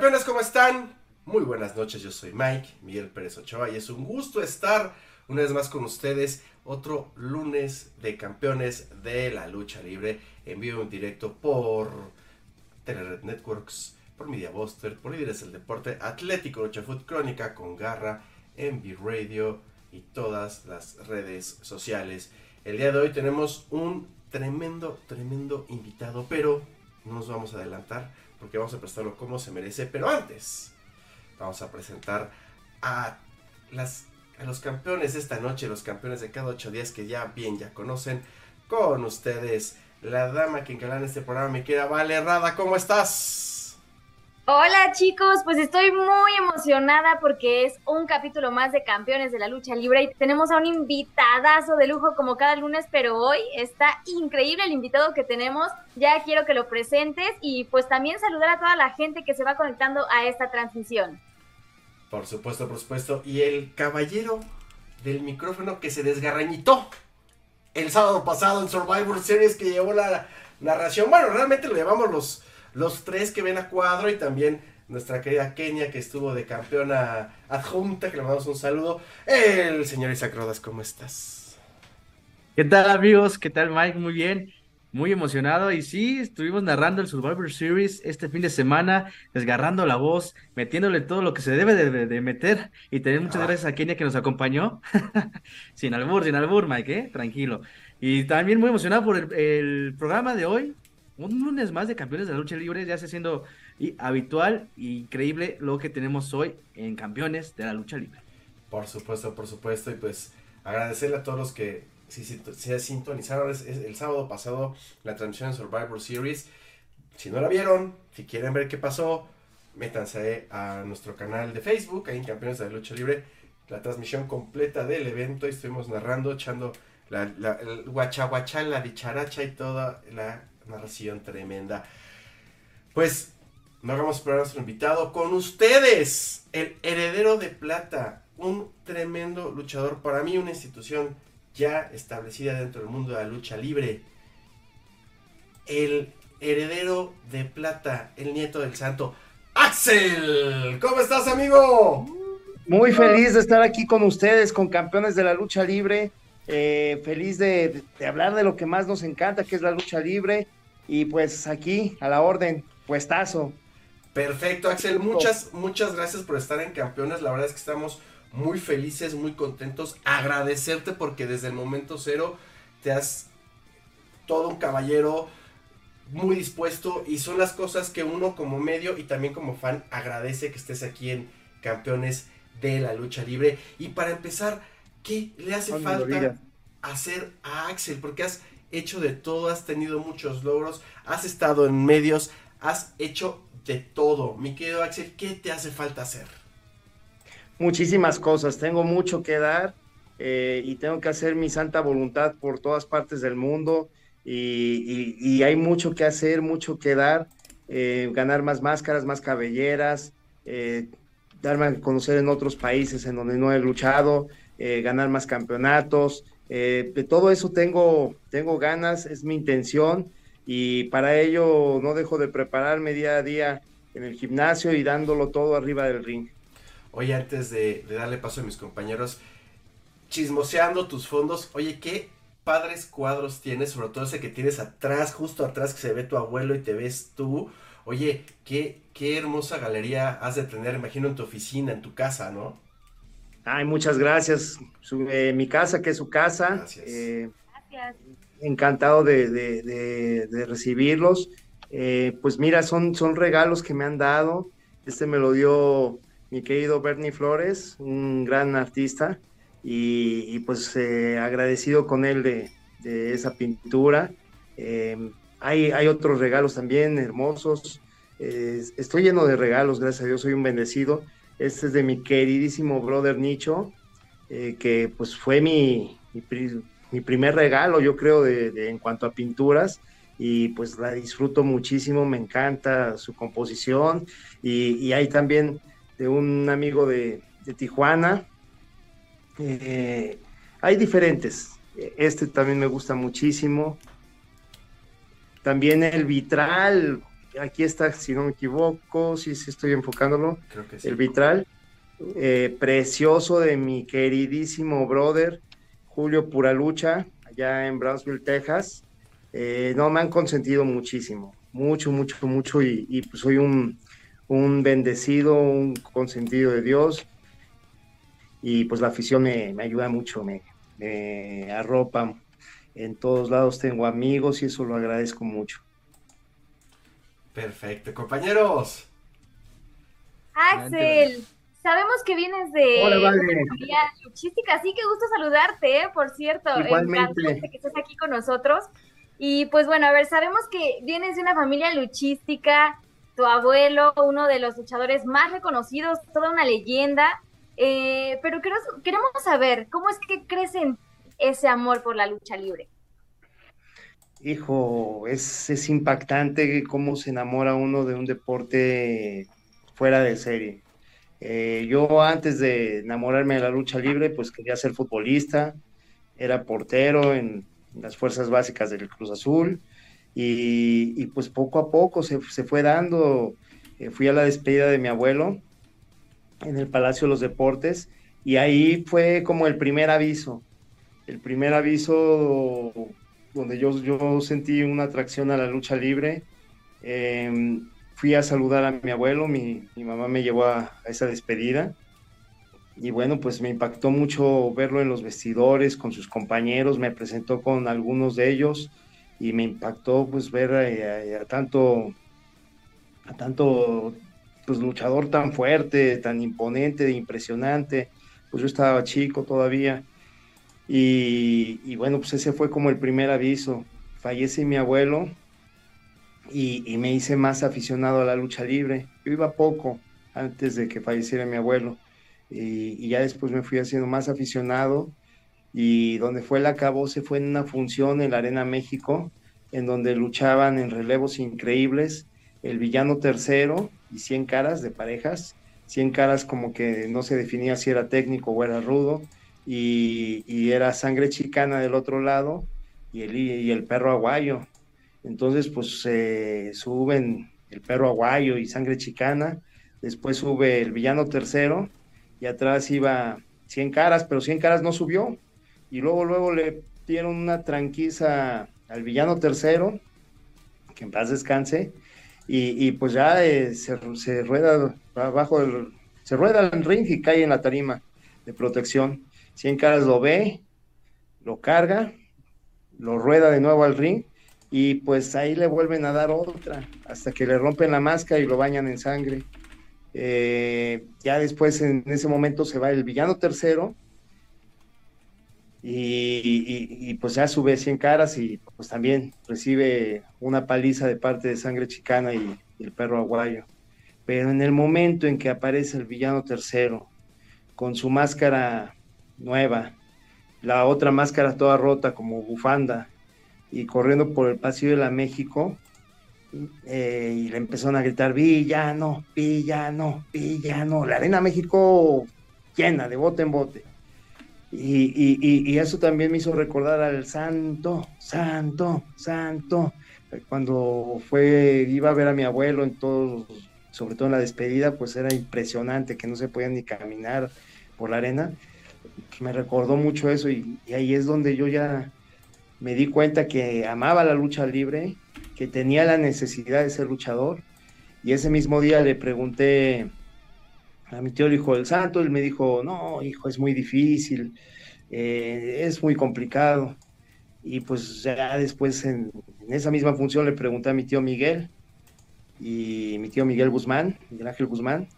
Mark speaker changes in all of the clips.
Speaker 1: Campeones, ¿cómo están? Muy buenas noches, yo soy Mike, Miguel Pérez Ochoa y es un gusto estar una vez más con ustedes otro lunes de campeones de la lucha libre en vivo en directo por Telered Networks, por Media Buster, por Líderes del Deporte, Atlético Lucha Food Crónica con Garra, Envy Radio y todas las redes sociales. El día de hoy tenemos un tremendo, tremendo invitado, pero no nos vamos a adelantar porque vamos a prestarlo como se merece. Pero antes, vamos a presentar a, los campeones de esta noche, los campeones de cada ocho días que ya bien ya conocen. Con ustedes, la dama que engalana este programa, mi querida Vale Rada, ¿cómo estás?
Speaker 2: Hola chicos, pues estoy muy emocionada porque es un capítulo más de Campeones de la Lucha Libre y tenemos a un invitadazo de lujo como cada lunes, pero hoy está increíble el invitado que tenemos. Ya quiero que lo presentes y pues también saludar a toda la gente que se va conectando a esta transmisión.
Speaker 1: Por supuesto, por supuesto. Y el caballero del micrófono que se desgarrañitó el sábado pasado en Survivor Series que llevó la narración. Bueno, realmente lo llevamos los los tres que ven a cuadro y también nuestra querida Kenia que estuvo de campeona adjunta, que le mandamos un saludo. El señor Isaac Rodas, ¿cómo estás?
Speaker 3: ¿Qué tal amigos? ¿Qué tal Mike? Muy bien, muy emocionado y sí, estuvimos narrando el Survivor Series este fin de semana, desgarrando la voz, metiéndole todo lo que se debe de, meter y también muchas ah. gracias a Kenia que nos acompañó. sin albur, sin albur Mike, ¿eh? tranquilo. Y también muy emocionado por el, el programa de hoy, un lunes más de campeones de la lucha libre, ya se siendo habitual e increíble lo que tenemos hoy en campeones de la lucha libre.
Speaker 1: Por supuesto, por supuesto, y pues agradecerle a todos los que se sintonizaron el sábado pasado la transmisión de Survivor Series. Si no la vieron, si quieren ver qué pasó, métanse a nuestro canal de Facebook, ahí en Campeones de la Lucha Libre, la transmisión completa del evento. Y estuvimos narrando, echando la, la, el guachaguachá, la dicharacha y toda la narración tremenda. Pues no hagamos esperar a nuestro invitado con ustedes, el heredero de plata, un tremendo luchador, para mí una institución ya establecida dentro del mundo de la lucha libre. El heredero de plata, el nieto del santo, Axel. ¿Cómo estás, amigo?
Speaker 4: Muy feliz de estar aquí con ustedes, con campeones de la lucha libre. Eh, feliz de, hablar de lo que más nos encanta, que es la lucha libre. Y pues aquí, a la orden, puestazo.
Speaker 1: Perfecto, Axel. Muchas, muchas gracias por estar en Campeones. La verdad es que estamos muy felices, muy contentos. Agradecerte porque desde el momento cero te has todo un caballero muy dispuesto y son las cosas que uno como medio y también como fan agradece que estés aquí en Campeones de la Lucha Libre. Y para empezar, ¿qué le hace falta hacer a Axel? Porque has hecho de todo, has tenido muchos logros, has estado en medios, has hecho de todo. Mi querido Axel, ¿qué te hace falta hacer?
Speaker 4: Muchísimas cosas, tengo mucho que dar eh, y tengo que hacer mi santa voluntad por todas partes del mundo y, hay mucho que hacer, mucho que dar, eh, ganar más máscaras, más cabelleras, eh, darme a conocer en otros países en donde no he luchado, ganar más campeonatos, eh, de todo eso tengo, tengo ganas, es mi intención y para ello no dejo de prepararme día a día en el gimnasio y dándolo todo arriba del ring.
Speaker 1: Oye, antes de, darle paso a mis compañeros, chismoseando tus fondos, oye, qué padres cuadros tienes, sobre todo ese que tienes atrás, justo atrás que se ve tu abuelo y te ves tú. Oye, qué, qué hermosa galería has de tener, imagino, en tu oficina, en tu casa, ¿no?
Speaker 4: Ay, muchas gracias. Eh, mi casa, que es su casa. Gracias. Eh, encantado de, recibirlos. Eh, pues mira, son, son regalos que me han dado. Este me lo dio mi querido Bernie Flores, un gran artista, y, pues agradecido con él de, esa pintura. hay, hay otros regalos también hermosos. estoy lleno de regalos, gracias a Dios, soy un bendecido. Este es de mi queridísimo brother Nicho, eh, que pues fue mi, mi, primer regalo, yo creo, de, en cuanto a pinturas. Y pues la disfruto muchísimo, me encanta su composición. Y, hay también de un amigo de, Tijuana. Eh, hay diferentes. Este también me gusta muchísimo. También el vitral, aquí está, si no me equivoco, si sí, estoy enfocándolo, el vitral, eh, precioso de mi queridísimo brother Julio Puralucha, allá en Brownsville, Texas. Eh, no, me han consentido muchísimo, mucho, mucho, mucho, y, pues soy un, bendecido, un consentido de Dios, y pues la afición me, ayuda mucho, me, me arropa. En todos lados tengo amigos y eso lo agradezco mucho.
Speaker 1: Perfecto, compañeros.
Speaker 2: Axel, sabemos que vienes de
Speaker 4: Hola,
Speaker 2: luchística, así que gusto saludarte, ¿eh? por cierto.
Speaker 4: Igualmente.
Speaker 2: que estés aquí con nosotros. Y pues bueno, a ver, sabemos que vienes de una familia luchística, tu abuelo, uno de los luchadores más reconocidos, toda una leyenda. Eh, pero queremos, queremos saber, ¿cómo es que crecen ese amor por la lucha libre?
Speaker 4: Hijo, es, es impactante cómo se enamora uno de un deporte fuera de serie. Eh, yo antes de enamorarme de la lucha libre, pues quería ser futbolista, era portero en, las fuerzas básicas del Cruz Azul. Y, pues poco a poco se, fue dando, eh, fui a la despedida de mi abuelo en el Palacio de los Deportes. Y ahí fue como el primer aviso, el primer aviso donde yo, yo sentí una atracción a la lucha libre. Em, fui a saludar a mi abuelo, mi, mamá me llevó a, esa despedida. Y bueno, pues me impactó mucho verlo en los vestidores con sus compañeros, me presentó con algunos de ellos y me impactó pues ver a, tanto, a tanto pues luchador tan fuerte, tan imponente, impresionante. Pues yo estaba chico todavía y, bueno, pues ese fue como el primer aviso. Fallece mi abuelo y, me hice más aficionado a la lucha libre. Yo iba poco antes de que falleciera mi abuelo y, ya después me fui haciendo más aficionado y donde fue el acabo se fue en una función en la Arena México en donde luchaban en relevos increíbles el villano tercero y 100 caras de parejas, 100 caras como que no se definía si era técnico o era rudo y, era sangre chicana del otro lado y el, y el perro aguayo. Entonces, pues suben el perro aguayo y sangre chicana, después sube el villano tercero y atrás iba 100 caras, pero 100 caras no subió. Y luego, luego le dieron una tranquiza al villano tercero, que en paz descanse, y, pues ya eh, se, rueda abajo se rueda el ring y cae en la tarima de protección. Cien caras lo ve, lo carga, lo rueda de nuevo al ring y pues ahí le vuelven a dar otra hasta que le rompen la máscara y lo bañan en sangre. Eh, ya después en ese momento se va el villano tercero y, pues ya sube 100 caras y pues también recibe una paliza de parte de sangre chicana y el perro aguayo. Pero en el momento en que aparece el villano tercero con su máscara nueva, la otra máscara toda rota como bufanda. Y corriendo por el pasillo de la México eh, y le empezaron a gritar villano, villano, villano, la arena México llena de bote en bote. Y, y, eso también me hizo recordar al santo, santo, santo, cuando fue, iba a ver a mi abuelo en todos, sobre todo en la despedida, pues era impresionante que no se podía ni caminar por la arena me recordó mucho eso y, ahí es donde yo ya me di cuenta que amaba la lucha libre, que tenía la necesidad de ser luchador y ese mismo día le pregunté a mi tío el hijo del santo, él me dijo, no, hijo, es muy difícil, eh, es muy complicado. Y pues ya después en, esa misma función le pregunté a mi tío Miguel y mi tío Miguel Guzmán, Miguel Ángel Guzmán,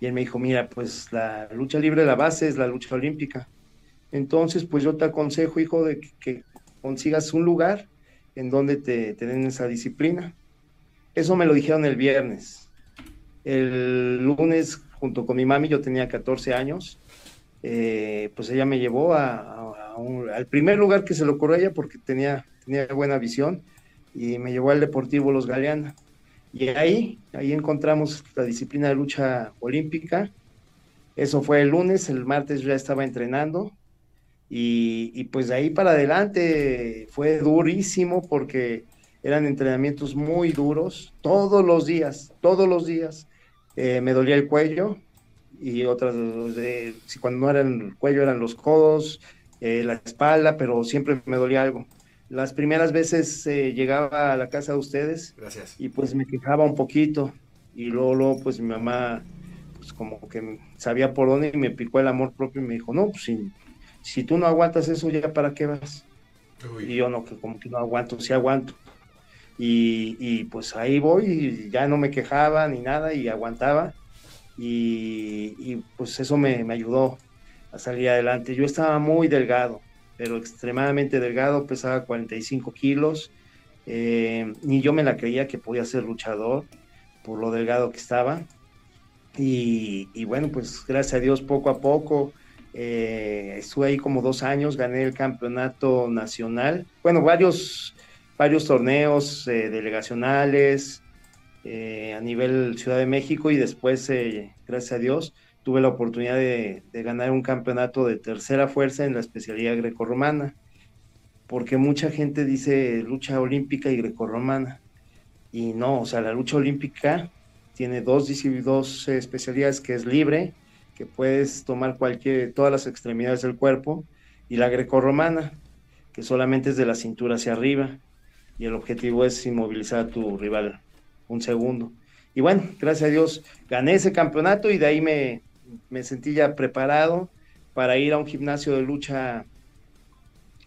Speaker 4: y él me dijo, mira, pues la lucha libre, la base es la lucha olímpica. Entonces, pues yo te aconsejo, hijo, de que, consigas un lugar en donde te, den esa disciplina. Eso me lo dijeron el viernes. El lunes, junto con mi mami, yo tenía 14 años, eh, pues ella me llevó al primer lugar que se le ocurrió a ella porque tenía, tenía buena visión y me llevó al Deportivo Los Galeana. Y ahí, ahí encontramos la disciplina de lucha olímpica. Eso fue el lunes, el martes ya estaba entrenando y, pues de ahí para adelante fue durísimo porque eran entrenamientos muy duros, todos los días, todos los días. Eh, me dolía el cuello y otras, si cuando no era el cuello eran los codos, eh, la espalda, pero siempre me dolía algo. Las primeras veces eh, llegaba a la casa de ustedes
Speaker 1: Gracias.
Speaker 4: y pues me quejaba un poquito y luego, luego pues mi mamá pues como que sabía por dónde y me picó el amor propio y me dijo, no, pues si, si tú no aguantas eso, ¿ya para qué vas? Y yo no, que como que no aguanto, sí aguanto. Y, y, pues ahí voy, y ya no me quejaba ni nada y aguantaba. Y, y pues eso me, me, ayudó a salir adelante. Yo estaba muy delgado, pero extremadamente delgado, pesaba 45 kilos. Eh, ni yo me la creía que podía ser luchador por lo delgado que estaba. Y, y bueno, pues gracias a Dios poco a poco eh, estuve ahí como dos años, gané el campeonato nacional, bueno, varios, varios torneos eh, delegacionales eh, a nivel Ciudad de México y después, eh, gracias a Dios, tuve la oportunidad de, ganar un campeonato de tercera fuerza en la especialidad grecorromana, porque mucha gente dice lucha olímpica y grecorromana, y no, o sea, la lucha olímpica tiene dos, dos especialidades que es libre, que puedes tomar cualquier, todas las extremidades del cuerpo, y la grecorromana, que solamente es de la cintura hacia arriba, y el objetivo es inmovilizar a tu rival un segundo. Y bueno, gracias a Dios gané ese campeonato y de ahí me, me sentí ya preparado para ir a un gimnasio de lucha,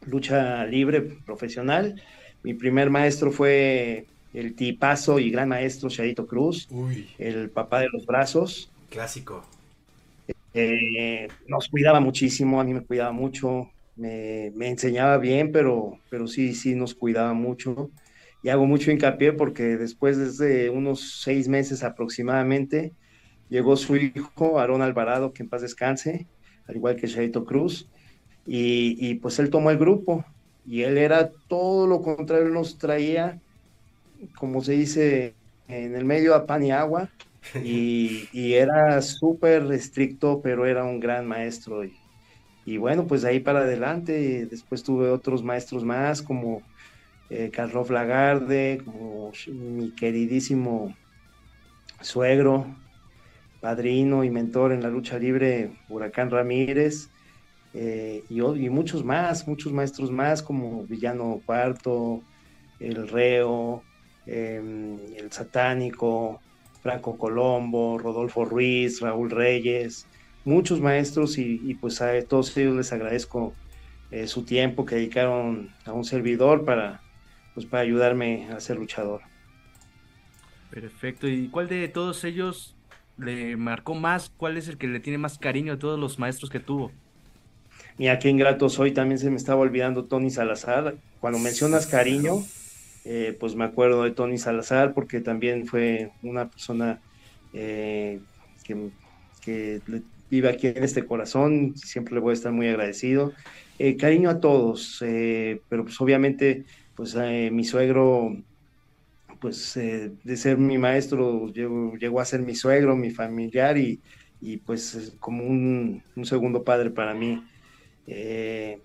Speaker 4: lucha libre profesional. Mi primer maestro fue el tipazo y gran maestro Chadito Cruz,
Speaker 1: Uy.
Speaker 4: el papá de los brazos.
Speaker 1: Clásico.
Speaker 4: Eh, nos cuidaba muchísimo, a mí me cuidaba mucho, me, me, enseñaba bien, pero, pero sí, sí nos cuidaba mucho. Y hago mucho hincapié porque después de unos seis meses aproximadamente, llegó su hijo, Aarón Alvarado, que en paz descanse, al igual que Chaito Cruz, y, y, pues él tomó el grupo, y él era todo lo contrario, él nos traía, como se dice, en el medio a pan y agua, y, y era súper estricto, pero era un gran maestro. Y, y, bueno, pues ahí para adelante, después tuve otros maestros más, como eh, Carlos Lagarde, como mi queridísimo suegro, padrino y mentor en la lucha libre, Huracán Ramírez, eh, y, muchos más, muchos maestros más, como Villano Cuarto, El Reo, eh, El Satánico, Franco Colombo, Rodolfo Ruiz, Raúl Reyes, muchos maestros y, y pues a todos ellos les agradezco eh, su tiempo que dedicaron a un servidor para, pues, para ayudarme a ser luchador.
Speaker 3: Perfecto. ¿Y cuál de todos ellos le marcó más? ¿Cuál es el que le tiene más cariño a todos los maestros que tuvo?
Speaker 4: Mira, qué ingrato soy. También se me estaba olvidando Tony Salazar. Cuando mencionas cariño, eh, pues me acuerdo de Tony Salazar porque también fue una persona eh, que, que, vive aquí en este corazón, siempre le voy a estar muy agradecido. Eh, cariño a todos, pero pues obviamente pues mi suegro, pues de ser mi maestro, llegó, llegó, a ser mi suegro, mi familiar y, y pues como un, un, segundo padre para mí.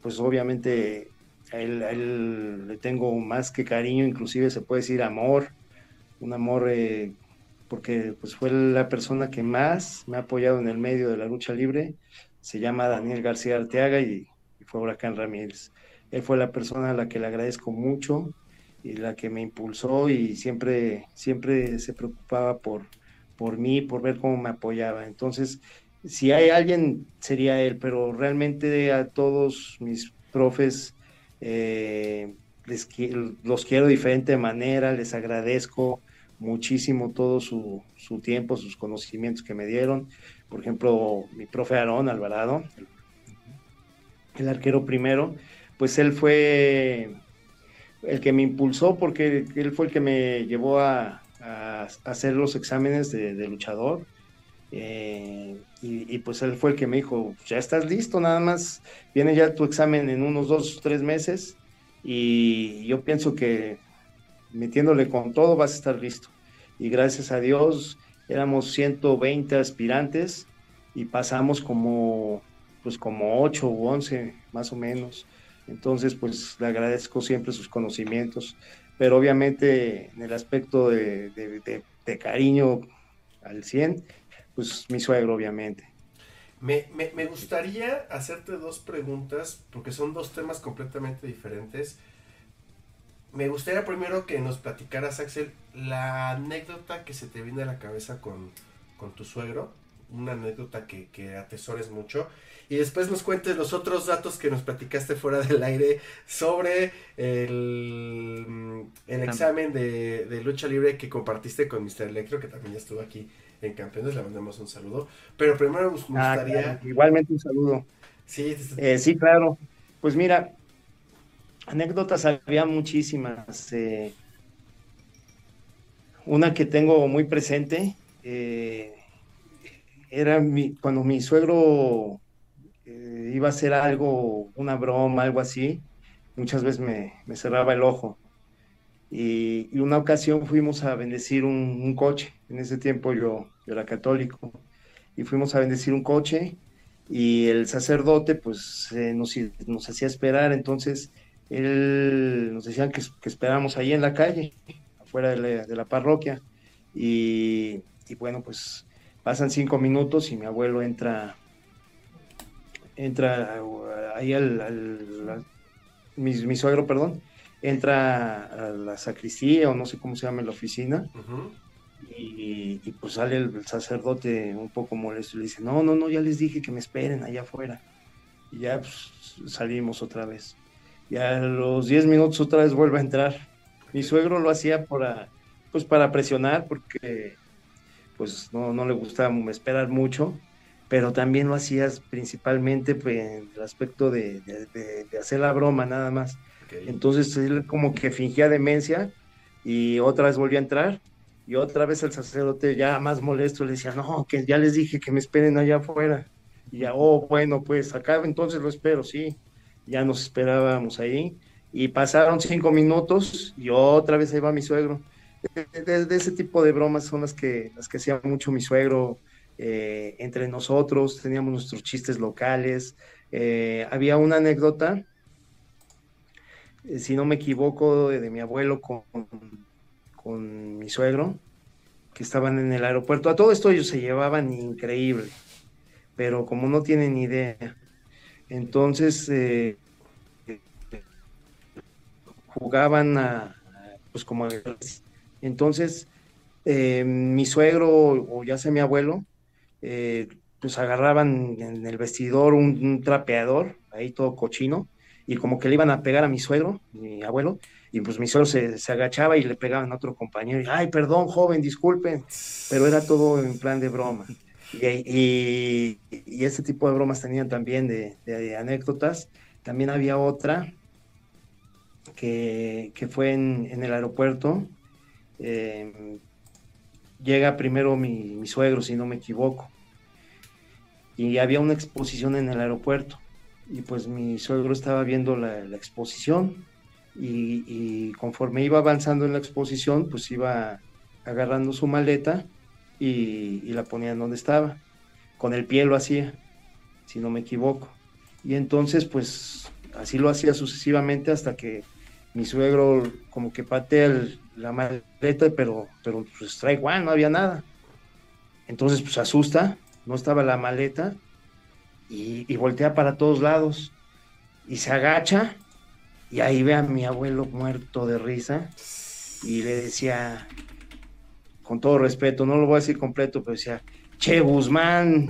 Speaker 4: pues obviamente a él, le tengo más que cariño, inclusive se puede decir amor, un amor eh, porque pues fue la persona que más me ha apoyado en el medio de la lucha libre, se llama Daniel García Arteaga y, y fue Huracán Ramírez. Él fue la persona a la que le agradezco mucho y la que me impulsó y siempre, siempre se preocupaba por, por mí, por ver cómo me apoyaba. Entonces, si hay alguien, sería él, pero realmente a todos mis profes, eh, los quiero de diferente manera, les agradezco muchísimo todo su, su, tiempo, sus conocimientos que me dieron. Por ejemplo, mi profe Aarón Alvarado, el arquero primero, pues él fue el que me impulsó porque él fue el que me llevó a, hacer los exámenes de, luchador. Eh, y, y, pues él fue el que me dijo, ya estás listo, nada más viene ya tu examen en unos dos, tres meses y yo pienso que metiéndole con todo vas a estar listo. Y gracias a Dios éramos 120 aspirantes y pasamos como, pues como 8 u 11 más o menos. Entonces, pues le agradezco siempre sus conocimientos. pero obviamente en el aspecto de, cariño al 100, pues mi suegro, obviamente.
Speaker 1: Me, gustaría hacerte dos preguntas, porque son dos temas completamente diferentes. Me gustaría primero que nos platicaras, Axel, la anécdota que se te viene a la cabeza con tu suegro, una anécdota que, que, atesores mucho, y después nos cuentes los otros datos que nos platicaste fuera del aire sobre el, el examen de, de lucha libre que compartiste con Mr. Electro, que también ya estuvo aquí en Campeones, le mandamos un saludo. Pero primero nos ah, gustaría...
Speaker 4: Igualmente un saludo. Sí, eh, sí, claro. Pues mira, anécdotas había muchísimas. Eh, una que tengo muy presente eh, era mi, cuando mi suegro iba a hacer algo, una broma, algo así, muchas veces me, me cerraba el ojo. Y, una ocasión fuimos a bendecir un, coche. En ese tiempo yo, yo, era católico. Y fuimos a bendecir un coche y el sacerdote pues nos, nos, hacía esperar. Entonces él nos decían que, que esperáramos ahí en la calle, afuera de la, parroquia. Y, bueno, pues pasan cinco minutos y mi abuelo entra entra ahí al, mi, suegro, perdón, entra a la sacristía o no sé cómo se llama la oficina. y, pues sale el, sacerdote un poco molesto y le dice, no, no, no, ya les dije que me esperen allá afuera. Y ya pues, salimos otra vez. Y a los 10 minutos otra vez vuelve a entrar. Mi suegro lo hacía para, pues para presionar porque pues no, no le gustaba esperar mucho, pero también lo hacías principalmente pues, en el aspecto de, de hacer la broma nada más entonces él como que fingía demencia y otra vez volvió a entrar y otra vez el sacerdote ya más molesto le decía, no, que ya les dije que me esperen allá afuera. Y ya, oh, bueno, pues acá entonces lo espero, sí. Ya nos esperábamos ahí. Y pasaron cinco minutos y otra vez ahí va mi suegro. De, ese tipo de bromas son las que, las que hacía mucho mi suegro eh, entre nosotros. Teníamos nuestros chistes locales. Eh, había una anécdota eh, si no me equivoco, de, mi abuelo con, con, mi suegro, que estaban en el aeropuerto. A todo esto ellos se llevaban increíble, pero como no tienen idea, entonces jugaban a, pues como entonces eh, mi suegro o ya sea mi abuelo, pues agarraban en el vestidor un trapeador, ahí todo cochino, y como que le iban a pegar a mi suegro, mi abuelo, y pues mi suegro se, se agachaba y le pegaban a otro compañero, y, ay, perdón, joven, disculpen, pero era todo en plan de broma. Y, y, este tipo de bromas tenían también de, anécdotas. También había otra que, que fue en, en, el aeropuerto. Em, llega primero mi, suegro, si no me equivoco, y había una exposición en el aeropuerto y pues mi suegro estaba viendo la, exposición y, conforme iba avanzando en la exposición, pues iba agarrando su maleta y, la ponía donde estaba. Con el pie lo hacía, si no me equivoco. Y entonces, pues así lo hacía sucesivamente hasta que mi suegro como que patea la maleta, pero, pero pues trae igual, no había nada. Entonces, pues asusta, no estaba la maleta y, voltea para todos lados y se agacha y ahí ve a mi abuelo muerto de risa y le decía, con todo respeto, no lo voy a decir completo, pero decía, Che Guzmán,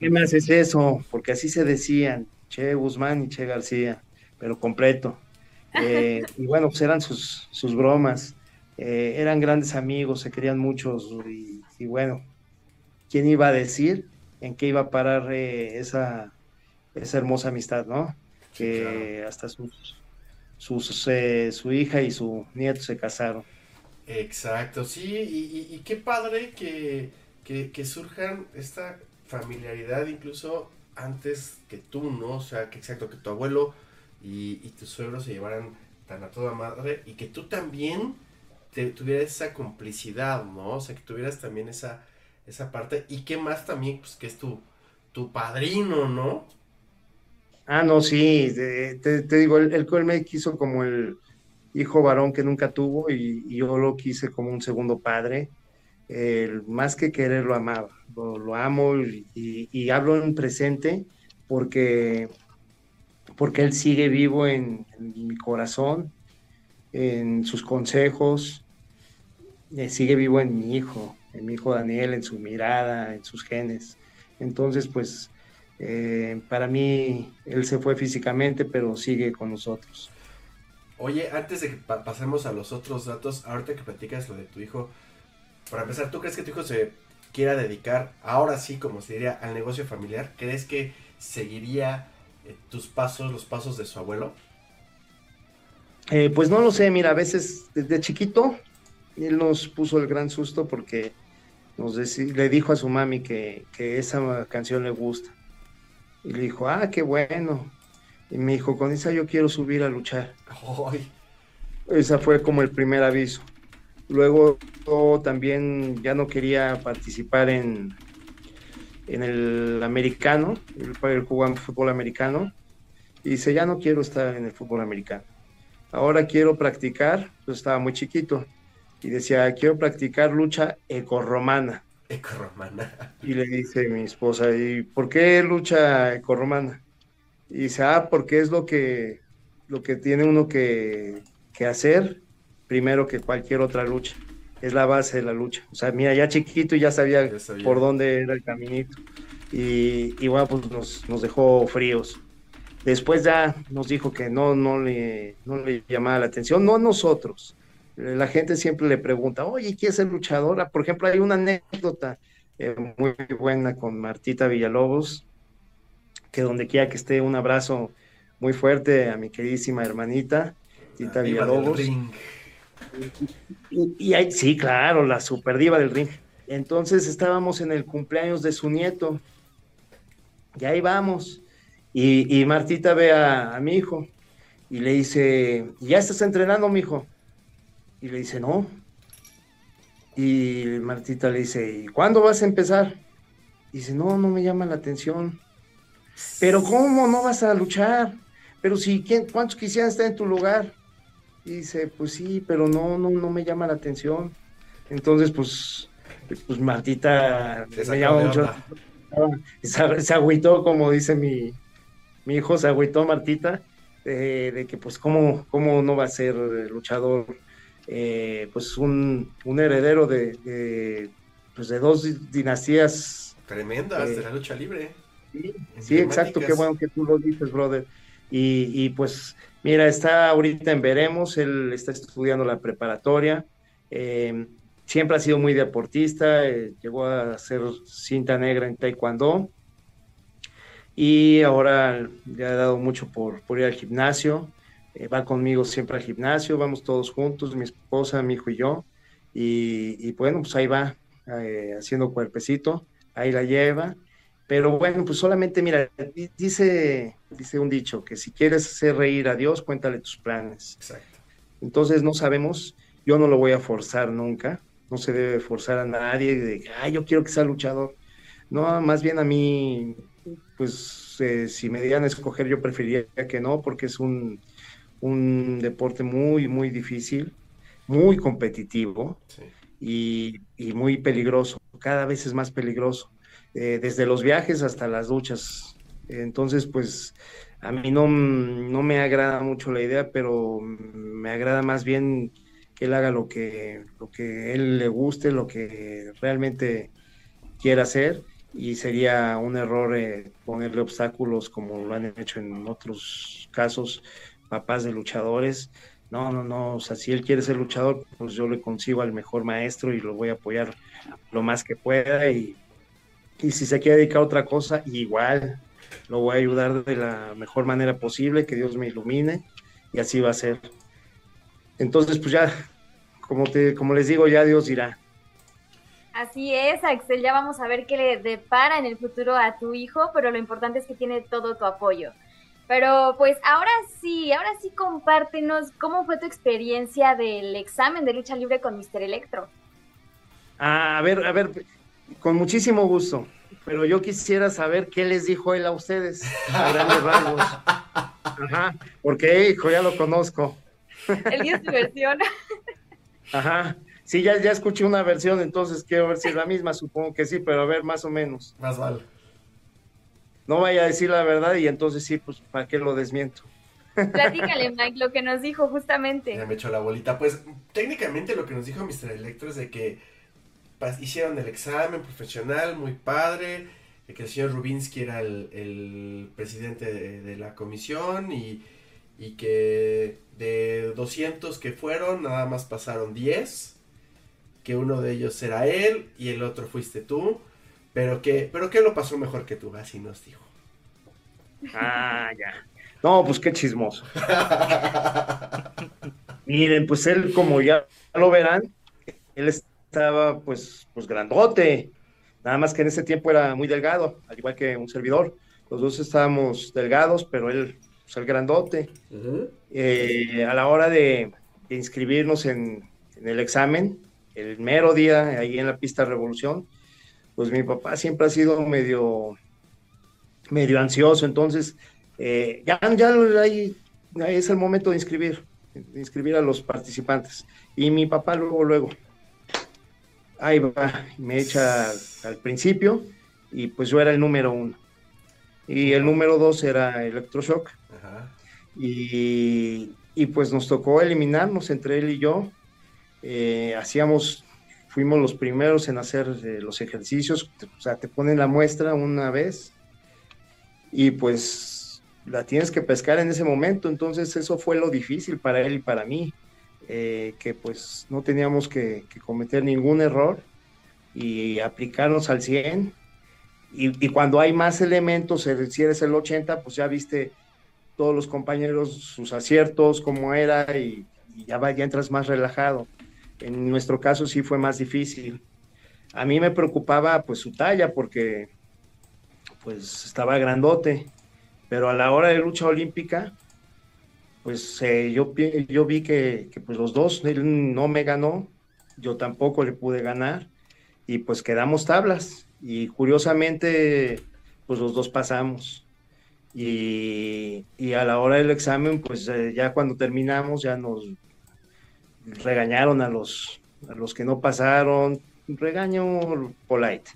Speaker 4: ¿qué me haces eso? Porque así se decían, Che Guzmán y Che García, pero completo. Eh, y bueno, pues eran sus, sus bromas, eh, eran grandes amigos, se querían muchos y, y bueno, ¿quién iba a decir en qué iba a parar eh, esa, esa hermosa amistad, ¿no? Que hasta sus, sus su hija y su nieto se casaron.
Speaker 1: Exacto, sí, y, qué padre que, que, surjan esta familiaridad incluso antes que tú, ¿no? O sea, que exacto, que tu abuelo y, y tu suegro se llevaran tan a toda madre y que tú también tuvieras esa complicidad, ¿no? O sea, que tuvieras también esa, esa parte. Y qué más también, pues que es tu, tu padrino, ¿no?
Speaker 4: Ah, no, sí, te, digo, el, el me quiso como el, hijo varón que nunca tuvo y, yo lo quise como un segundo padre. más que querer lo amaba, lo, amo y, hablo en presente porque, porque él sigue vivo en, mi corazón, en sus consejos, eh, sigue vivo en mi hijo, en mi hijo Daniel, en su mirada, en sus genes. Entonces, pues, eh, para mí, él se fue físicamente, pero sigue con nosotros.
Speaker 1: Oye, antes de que pasemos a los otros datos, ahorita que platicas lo de tu hijo, para empezar, ¿tú crees que tu hijo se quiera dedicar, ahora sí, como se diría, al negocio familiar? ¿Crees que seguiría tus pasos, los pasos de su abuelo?
Speaker 4: Eh, pues no lo sé, mira, a veces desde chiquito él nos puso el gran susto porque nos le dijo a su mami que, que esa canción le gusta. Y le dijo, ah, qué bueno. Y me dijo, con esa yo quiero subir a luchar. Ay. Esa fue como el primer aviso. Luego también ya no quería participar en, en el americano, el, el jugando fútbol americano. Y dice, ya no quiero estar en el fútbol americano. Ahora quiero practicar, pues estaba muy chiquito. Y decía, quiero practicar lucha ecorromana.
Speaker 1: Ecorromana.
Speaker 4: Y le dice mi esposa, ¿y por qué lucha ecorromana? Y dice, ah, porque es lo que, lo que tiene uno que, hacer primero que cualquier otra lucha. Es la base de la lucha. O sea, mira, ya chiquito ya sabía, por dónde era el caminito. Y, bueno, pues nos, dejó fríos. Después ya nos dijo que no, no, le, no le llamaba la atención, no nosotros. La gente siempre le pregunta, oye, ¿quién es el luchadora? Por ejemplo, hay una anécdota eh, muy buena con Martita Villalobos, que donde quiera que esté, un abrazo muy fuerte a mi queridísima hermanita, Tita Villalobos. Y, y, sí, claro, la super diva del ring. Entonces estábamos en el cumpleaños de su nieto. Y ahí vamos. Y, Martita ve a, mi hijo y le dice, ¿ya estás entrenando, mi hijo? Y le dice, no. Y Martita le dice, ¿y cuándo vas a empezar? Y dice, no, no me llama la atención. Pero ¿cómo no vas a luchar? Pero si, ¿quién, ¿cuántos quisieran estar en tu lugar? Y dice, pues sí, pero no, no, no me llama la atención. Entonces, pues, pues Martita me llama mucho. Se, se, agüitó, como dice mi, mi hijo, se agüitó Martita, de que pues cómo, cómo no va a ser luchador, eh, pues un, un heredero de, de, pues de dos dinastías.
Speaker 1: Tremendas de la lucha libre.
Speaker 4: Sí, exacto, qué bueno que tú lo dices, brother. Y, pues, mira, está ahorita en Veremos, él está estudiando la preparatoria. Eh, siempre ha sido muy deportista, eh, llegó a ser cinta negra en Taekwondo. Y ahora le ha dado mucho por, ir al gimnasio. Eh, va conmigo siempre al gimnasio, vamos todos juntos, mi esposa, mi hijo y yo. Y, bueno, pues ahí va, haciendo cuerpecito, ahí la lleva. Pero bueno, pues solamente mira, dice, dice un dicho, que si quieres hacer reír a Dios, cuéntale tus planes. Exacto. Entonces no sabemos, yo no lo voy a forzar nunca, no se debe forzar a nadie de, ay, yo quiero que sea luchador. No, más bien a mí, pues eh, si me dieran a escoger, yo preferiría que no, porque es un, un deporte muy, muy difícil, muy competitivo y, y muy peligroso, cada vez es más peligroso eh, desde los viajes hasta las duchas. Entonces, pues a mí no, no me agrada mucho la idea, pero me agrada más bien que él haga lo que, lo que él le guste, lo que realmente quiera hacer y sería un error eh, ponerle obstáculos como lo han hecho en otros casos papás de luchadores. No, no, no, o sea, si él quiere ser luchador, pues yo le consigo al mejor maestro y lo voy a apoyar lo más que pueda y y si se quiere dedicar a otra cosa, igual lo voy a ayudar de la mejor manera posible, que Dios me ilumine y así va a ser. Entonces, pues ya, como, te, como les digo, ya Dios dirá.
Speaker 2: Así es, Axel, ya vamos a ver qué le depara en el futuro a tu hijo, pero lo importante es que tiene todo tu apoyo. Pero pues ahora sí, ahora sí compártenos cómo fue tu experiencia del examen de lucha libre con Mr. Electro.
Speaker 4: a ver, a ver, con muchísimo gusto, pero yo quisiera saber qué les dijo él a ustedes, a grandes rasgos. Ajá, porque hijo, ya lo conozco.
Speaker 2: El día es tu versión.
Speaker 4: Ajá. Sí, ya, ya escuché una versión, entonces quiero ver si es la misma, supongo que sí, pero a ver, más o menos.
Speaker 1: Más vale.
Speaker 4: No vaya a decir la verdad y entonces sí, pues, ¿para qué lo desmiento?
Speaker 2: Platícale, Mike, lo que nos dijo justamente.
Speaker 1: Ya me echó la bolita. Pues técnicamente lo que nos dijo Mr. Electro es de que hicieron el examen profesional, muy padre, que el señor Rubinsky era el, presidente de, la comisión y, y, que de 200 que fueron, nada más pasaron 10, que uno de ellos era él y el otro fuiste tú, pero que, pero que lo pasó mejor que tú, así nos dijo.
Speaker 4: Ah, ya. No, pues qué chismoso. Miren, pues él, como ya lo verán, él estaba pues, pues grandote, nada más que en ese tiempo era muy delgado, al igual que un servidor. Los dos estábamos delgados, pero él, pues el grandote. Eh, a la hora de, inscribirnos en, el examen, el mero día, ahí en la pista Revolución, pues mi papá siempre ha sido medio, medio ansioso, entonces eh, ya, ya ahí, es el momento de inscribir, de inscribir a los participantes. Y mi papá luego, luego, ahí va, me echa al principio y pues yo era el número uno. Y el número dos era Electroshock. Y, y, pues nos tocó eliminarnos entre él y yo. Eh, hacíamos, fuimos los primeros en hacer eh, los ejercicios, o sea, te ponen la muestra una vez y pues la tienes que pescar en ese momento. Entonces eso fue lo difícil para él y para mí. Eh, que pues no teníamos que, cometer ningún error y aplicarnos al 100. Y, cuando hay más elementos, si eres el 80, pues ya viste todos los compañeros sus aciertos, cómo era, y, ya, va, ya entras más relajado. En nuestro caso sí fue más difícil. A mí me preocupaba pues su talla porque pues estaba grandote, pero a la hora de lucha olímpica pues eh, yo, yo vi que, pues los dos, él no me ganó, yo tampoco le pude ganar y pues quedamos tablas. Y curiosamente pues los dos pasamos. Y, a la hora del examen pues eh, ya cuando terminamos ya nos regañaron a los, a los que no pasaron, regaño polite,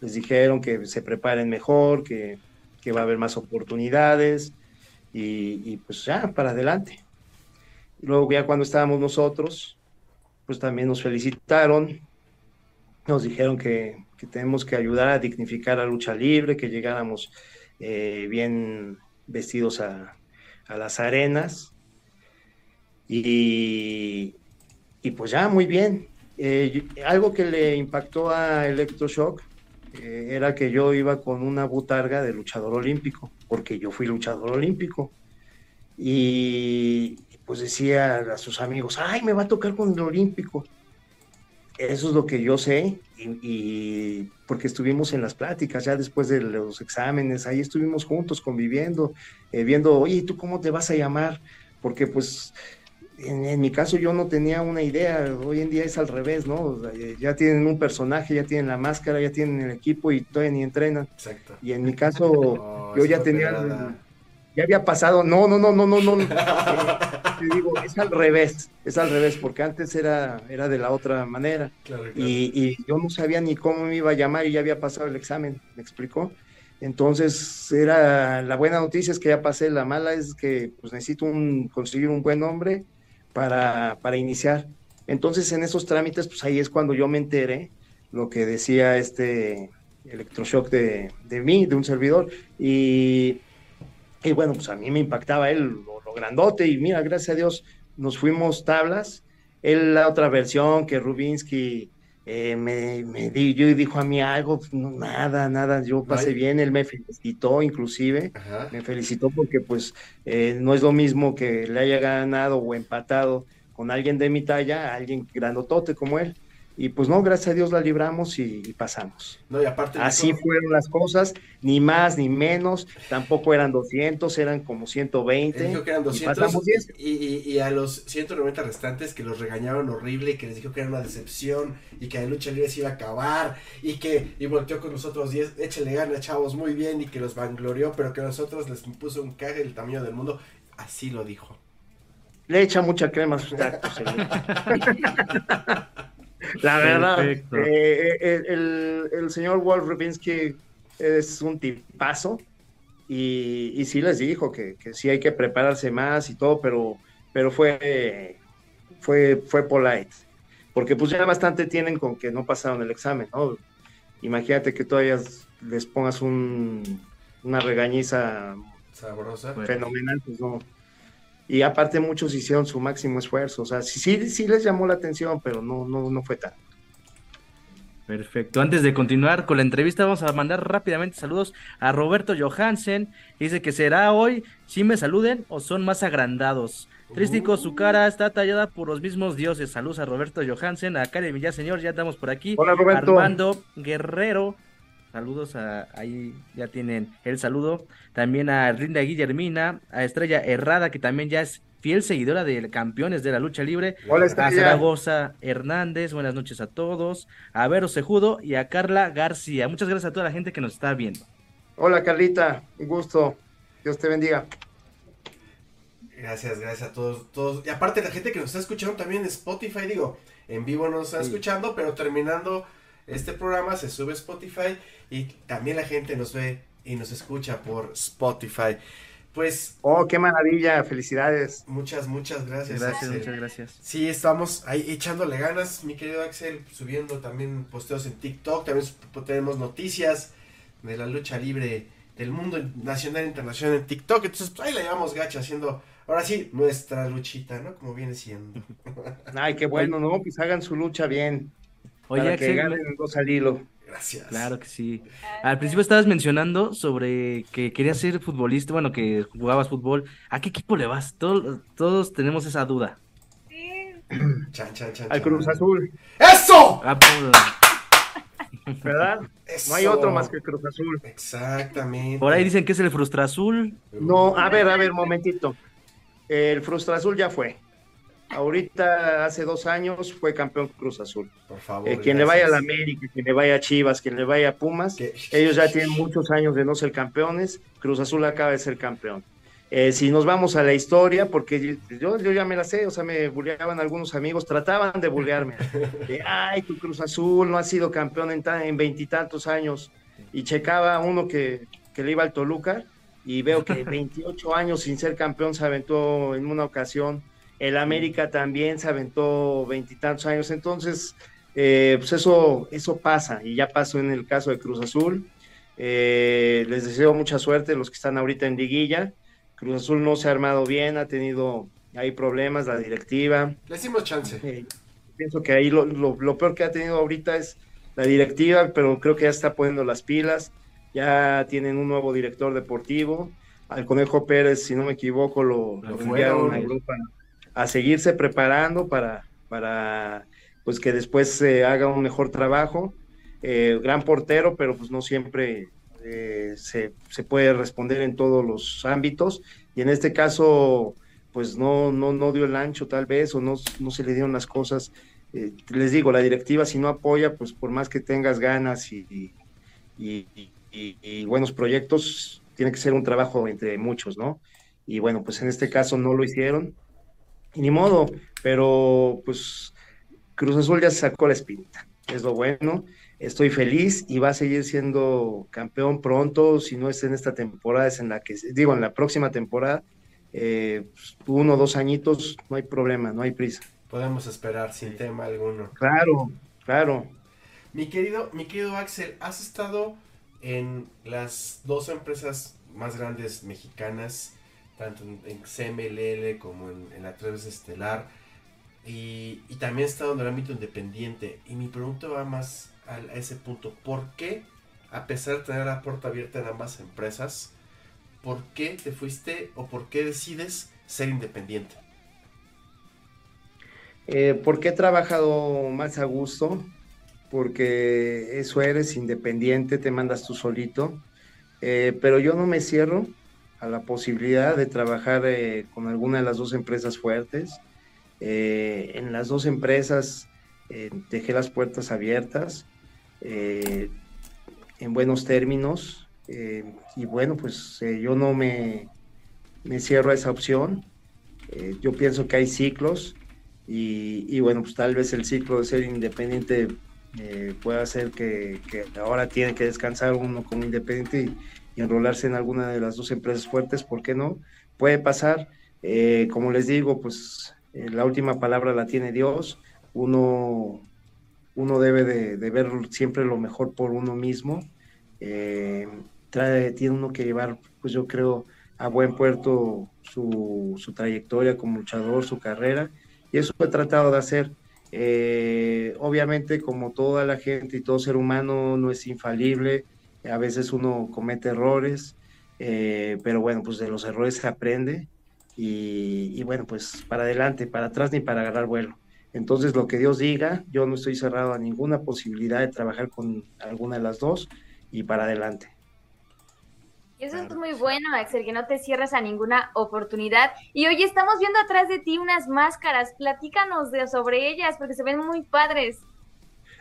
Speaker 4: les dijeron que se preparen mejor, que, que va a haber más oportunidades y, pues ya, para adelante. Luego ya cuando estábamos nosotros, pues también nos felicitaron, nos dijeron que, tenemos que ayudar a dignificar la lucha libre, que llegáramos eh, bien vestidos a, las arenas. Y, y, pues ya, muy bien. Eh, algo que le impactó a Electroshock eh, era que yo iba con una butarga de luchador olímpico, porque yo fui luchador olímpico. Y pues decía a sus amigos, ay, me va a tocar con el olímpico. Eso es lo que yo sé, y, porque estuvimos en las pláticas ya después de los exámenes, ahí estuvimos juntos conviviendo, eh, viendo, oye, ¿tú cómo te vas a llamar? Porque pues en, mi caso yo no tenía una idea, hoy en día es al revés, ¿no? ya tienen un personaje, ya tienen la máscara, ya tienen el equipo y todavía ni entrenan. Exacto. Y en mi caso yo ya tenía, ya había pasado, no, no, no, no, no, no. te digo, es al revés, es al revés, porque antes era, era de la otra manera. Y, y, yo no sabía ni cómo me iba a llamar y ya había pasado el examen, ¿me explicó? Entonces, era la buena noticia es que ya pasé, la mala es que pues necesito un, conseguir un buen nombre para, para iniciar. Entonces, en esos trámites, pues ahí es cuando yo me enteré lo que decía este electroshock de, de mí, de un servidor. Y, y, bueno, pues a mí me impactaba él lo, grandote. Y mira, gracias a Dios nos fuimos tablas. Él, la otra versión que Rubinsky eh, me, me dijo a mí algo, pues, nada, nada, yo pasé bien, él me felicitó inclusive, me felicitó porque pues eh, no es lo mismo que le haya ganado o empatado con alguien de mi talla, alguien grandotote como él. Y pues no, gracias a Dios la libramos y, pasamos.
Speaker 1: No, y aparte
Speaker 4: Así fueron las cosas, ni más ni menos, tampoco eran 200, eran como 120.
Speaker 1: dijo que eran 200 y, y, a los 190 restantes que los regañaron horrible y que les dijo que era una decepción y que la lucha libre se iba a acabar y que y volteó con nosotros 10, échale ganas chavos, muy bien y que los vanglorió, pero que a nosotros les puso un caje del tamaño del mundo. Así lo dijo.
Speaker 4: le echa mucha crema a sus tacos. La verdad, eh, eh, el, señor Wolf Rubinsky es un tipazo y, y sí les dijo que, que, sí hay que prepararse más y todo, pero, pero fue, fue, fue polite. Porque pues ya bastante tienen con que no pasaron el examen, ¿no? Imagínate que todavía les pongas un, una regañiza
Speaker 1: sabrosa,
Speaker 4: fenomenal, pues no. Y aparte muchos hicieron su máximo esfuerzo, o sea, sí, sí, sí les llamó la atención, pero no, no, no fue tanto.
Speaker 3: Perfecto. Antes de continuar con la entrevista, vamos a mandar rápidamente saludos a Roberto Johansen. Dice que será hoy, si me saluden o son más agrandados. Trístico, su cara está tallada por los mismos dioses. Saludos a Roberto Johansen, a Karen Villaseñor, ya estamos por aquí.
Speaker 4: Hola, Roberto.
Speaker 3: Armando Guerrero, saludos a, ahí ya tienen el saludo. También a Linda Guillermina, a Estrella Errada, que también ya es fiel seguidora de campeones de la lucha libre.
Speaker 4: Hola,
Speaker 3: a Zaragoza Hernández, buenas noches a todos. A Vero Cejudo y a Carla García. Muchas gracias a toda la gente que nos está viendo.
Speaker 4: Hola, Carlita, un gusto. Dios te bendiga.
Speaker 1: Gracias, gracias a todos, todos. Y aparte la gente que nos está escuchando también en Spotify, digo, en vivo nos está escuchando, pero terminando este programa se sube a Spotify y también la gente nos ve y nos escucha por Spotify. Pues.
Speaker 4: Oh, qué maravilla, felicidades.
Speaker 1: Muchas, muchas gracias.
Speaker 3: Gracias, muchas gracias.
Speaker 1: Sí, estamos ahí echándole ganas, mi querido Axel, subiendo también posteos en TikTok, también tenemos noticias de la lucha libre del mundo nacional e internacional en TikTok, entonces pues, ahí la llevamos gacha haciendo, ahora sí, nuestra luchita, ¿no? Como viene siendo.
Speaker 4: Ay, qué bueno, ¿no? Pues hagan su lucha bien. Oye, para que ganen dos al hilo.
Speaker 1: Gracias.
Speaker 3: Claro que sí. Al principio estabas mencionando sobre que querías ser futbolista, bueno, que jugabas fútbol. ¿A qué equipo le vas? Todos, todos tenemos esa duda.
Speaker 2: Sí.
Speaker 1: Chan, chan, chan,
Speaker 4: Al Cruz Azul.
Speaker 1: ¡Eso!
Speaker 3: Ah,
Speaker 4: ¿Verdad? No hay otro más que el Cruz Azul.
Speaker 1: Exactamente.
Speaker 3: Por ahí dicen que es el Frustra Azul.
Speaker 4: No, a ver, a ver, momentito. El Frustra Azul ya fue. Ahorita, hace dos años, fue campeón Cruz Azul.
Speaker 1: Por favor.
Speaker 4: Eh, quien le vaya a la América, quien le vaya a Chivas, quien le vaya a Pumas, ellos ya tienen muchos años de no ser campeones. Cruz Azul acaba de ser campeón. Eh, si nos vamos a la historia, porque yo, yo ya me la sé, o sea, me bulleaban algunos amigos, trataban de bullearme. Ay, tu Cruz Azul no ha sido campeón en veintitantos años. Y checaba uno que, que le iba al Toluca y veo que 28 años sin ser campeón se aventó en una ocasión el América también se aventó veintitantos años, entonces, eh, pues eso, eso pasa y ya pasó en el caso de Cruz Azul. Eh, les deseo mucha suerte los que están ahorita en liguilla. Cruz Azul no se ha armado bien, ha tenido hay problemas, la directiva.
Speaker 1: Le hicimos chance.
Speaker 4: Eh, pienso que ahí lo, lo, peor que ha tenido ahorita es la directiva, pero creo que ya está poniendo las pilas. Ya tienen un nuevo director deportivo. Al Conejo Pérez, si no me equivoco, lo, lo enviaron a Europa a seguirse preparando para, para pues que después se haga un mejor trabajo. Eh, gran portero, pero pues no siempre eh, se, puede responder en todos los ámbitos. Y en este caso, pues no, no, no dio el ancho tal vez o no, no se le dieron las cosas. Eh, les digo, la directiva si no apoya, pues por más que tengas ganas y, y buenos proyectos, tiene que ser un trabajo entre muchos, ¿no? Y bueno, pues en este caso no lo hicieron y ni modo, pero pues Cruz Azul ya se sacó la espinita, es lo bueno. Estoy feliz y va a seguir siendo campeón pronto, si no es en esta temporada, es en la que, digo, en la próxima temporada, eh, pues, uno o dos añitos, no hay problema, no hay prisa.
Speaker 1: Podemos esperar sin tema alguno.
Speaker 4: Claro, claro.
Speaker 1: Mi querido, mi querido Axel, has estado en las dos empresas más grandes mexicanas tanto en, CMLL como en, la 3 Estelar. Y, también he estado en el ámbito independiente. Y mi pregunta va más a, ese punto. ¿Por qué, a pesar de tener la puerta abierta en ambas empresas, por qué te fuiste o por qué decides ser independiente?
Speaker 4: Eh, porque he trabajado más a gusto, porque eso eres independiente, te mandas tú solito, eh, pero yo no me cierro a la posibilidad de trabajar eh, con alguna de las dos empresas fuertes. Eh, en las dos empresas eh, dejé las puertas abiertas en buenos términos y bueno, pues yo no me, me, cierro a esa opción. Eh, yo pienso que hay ciclos y, bueno, pues tal vez el ciclo de ser independiente eh, pueda hacer que, ahora tiene que descansar uno como independiente y, enrolarse en alguna de las dos empresas fuertes, ¿por qué no? Puede pasar, eh, como les digo, pues la última palabra la tiene Dios, uno, uno debe de, ver siempre lo mejor por uno mismo, trae, tiene uno que llevar, pues yo creo, a buen puerto su, su, trayectoria como luchador, su carrera, y eso he tratado de hacer. Eh, obviamente, como toda la gente y todo ser humano no es infalible, a veces uno comete errores, eh, pero bueno, pues de los errores se aprende y, y, bueno, pues para adelante, para atrás ni para agarrar vuelo. Entonces, lo que Dios diga, yo no estoy cerrado a ninguna posibilidad de trabajar con alguna de las dos y para adelante.
Speaker 2: Eso es muy bueno, Axel, que no te cierras a ninguna oportunidad. Y hoy estamos viendo atrás de ti unas máscaras. Platícanos de, sobre ellas, porque se ven muy padres.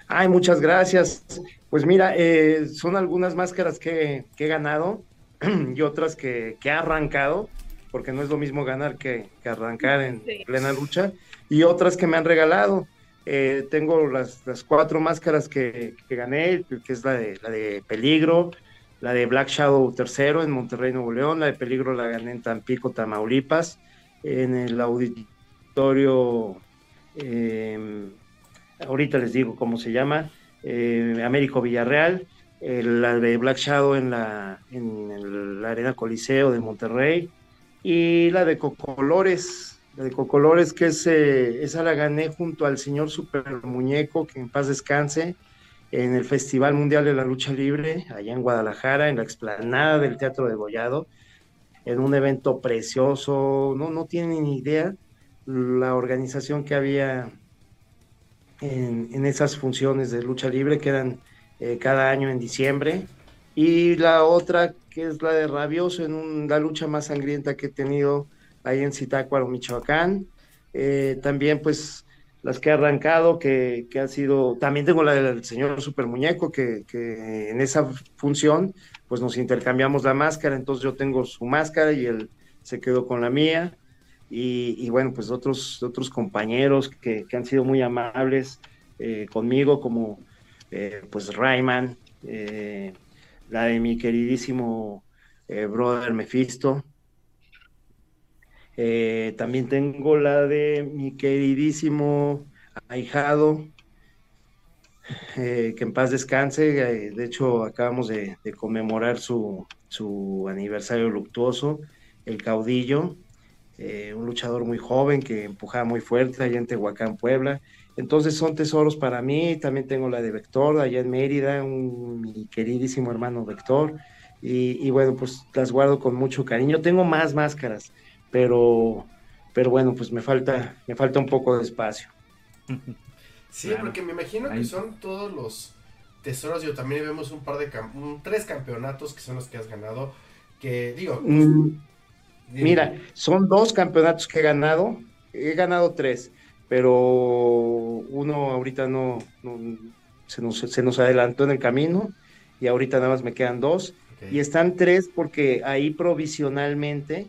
Speaker 4: Ay, muchas gracias. Pues mira, eh, son algunas máscaras que, he ganado y otras que, he arrancado, porque no es lo mismo ganar que, arrancar en plena lucha, y otras que me han regalado. Eh, tengo las, cuatro máscaras que, gané, que es la de, la de Peligro, la de Black Shadow tercero en Monterrey, Nuevo León, la de Peligro la gané en Tampico, Tamaulipas, en el auditorio, em, ahorita les digo cómo se llama, eh, Américo Villarreal, la de Black Shadow en la, en la Arena Coliseo de Monterrey, y la de Cocolores, la de Cocolores, que es, eh, esa la gané junto al señor Super Muñeco, que en paz descanse, en el Festival Mundial de la Lucha Libre, allá en Guadalajara, en la explanada del Teatro de Bollado, en un evento precioso, no, no tienen ni idea la organización que había en, esas funciones de lucha libre que eran eh, cada año en diciembre. Y la otra, que es la de Rabioso, en la lucha más sangrienta que he tenido ahí en Zitácuaro, Michoacán. Eh, también, pues, las que he arrancado, que, que han sido, también tengo la del señor Super Muñeco, que, que, en esa función, pues nos intercambiamos la máscara, entonces yo tengo su máscara y él se quedó con la mía, y, bueno, pues otros, otros compañeros que, han sido muy amables eh, conmigo, como eh, pues Rayman, eh, la de mi queridísimo brother Mephisto, eh, también tengo la de mi queridísimo ahijado, eh, que en paz descanse. Eh, de hecho, acabamos de, conmemorar su, aniversario luctuoso, el caudillo, un luchador muy joven que empujaba muy fuerte allá en Tehuacán, Puebla. Entonces son tesoros para mí. También tengo la de Vector, allá en Mérida, mi queridísimo hermano Vector. y bueno, pues las guardo con mucho cariño. Tengo más máscaras pero, pero bueno, pues me falta, me falta un poco de espacio.
Speaker 1: Sí, porque me imagino que son todos los tesoros. Yo también vemos un par de tres campeonatos que son los que has ganado. Que digo,
Speaker 4: mm, mira, son dos campeonatos que he ganado. He ganado tres, pero uno ahorita no, se, nos, se, nos, adelantó en el camino y ahorita nada más me quedan dos. Y están tres porque ahí provisionalmente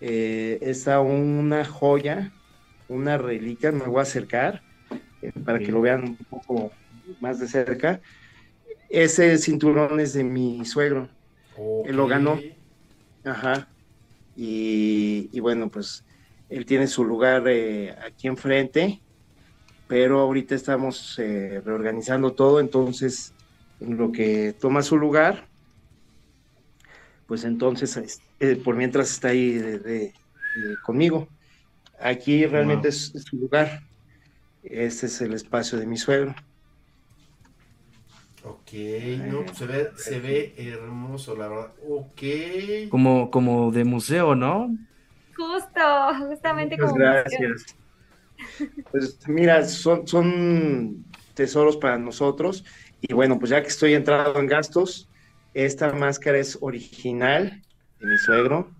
Speaker 4: eh, está una joya, una reliquia, me voy a acercar eh, para que lo vean un poco más de cerca. Ese cinturón es de mi suegro, él lo ganó. Ajá. Y, bueno, pues él tiene su lugar eh, aquí enfrente, pero ahorita estamos reorganizando todo, entonces en lo que toma su lugar, pues entonces eh, por mientras está ahí conmigo. Aquí realmente es, su lugar. Este es el espacio de mi suegro.
Speaker 1: Ok, no, se ve, se ve hermoso, la verdad. Ok.
Speaker 3: Como, como de museo, ¿no?
Speaker 2: Justo, justamente como
Speaker 4: gracias. Pues mira, son, son tesoros para nosotros. Y bueno, pues ya que estoy entrado en gastos, esta máscara es original de mi suegro,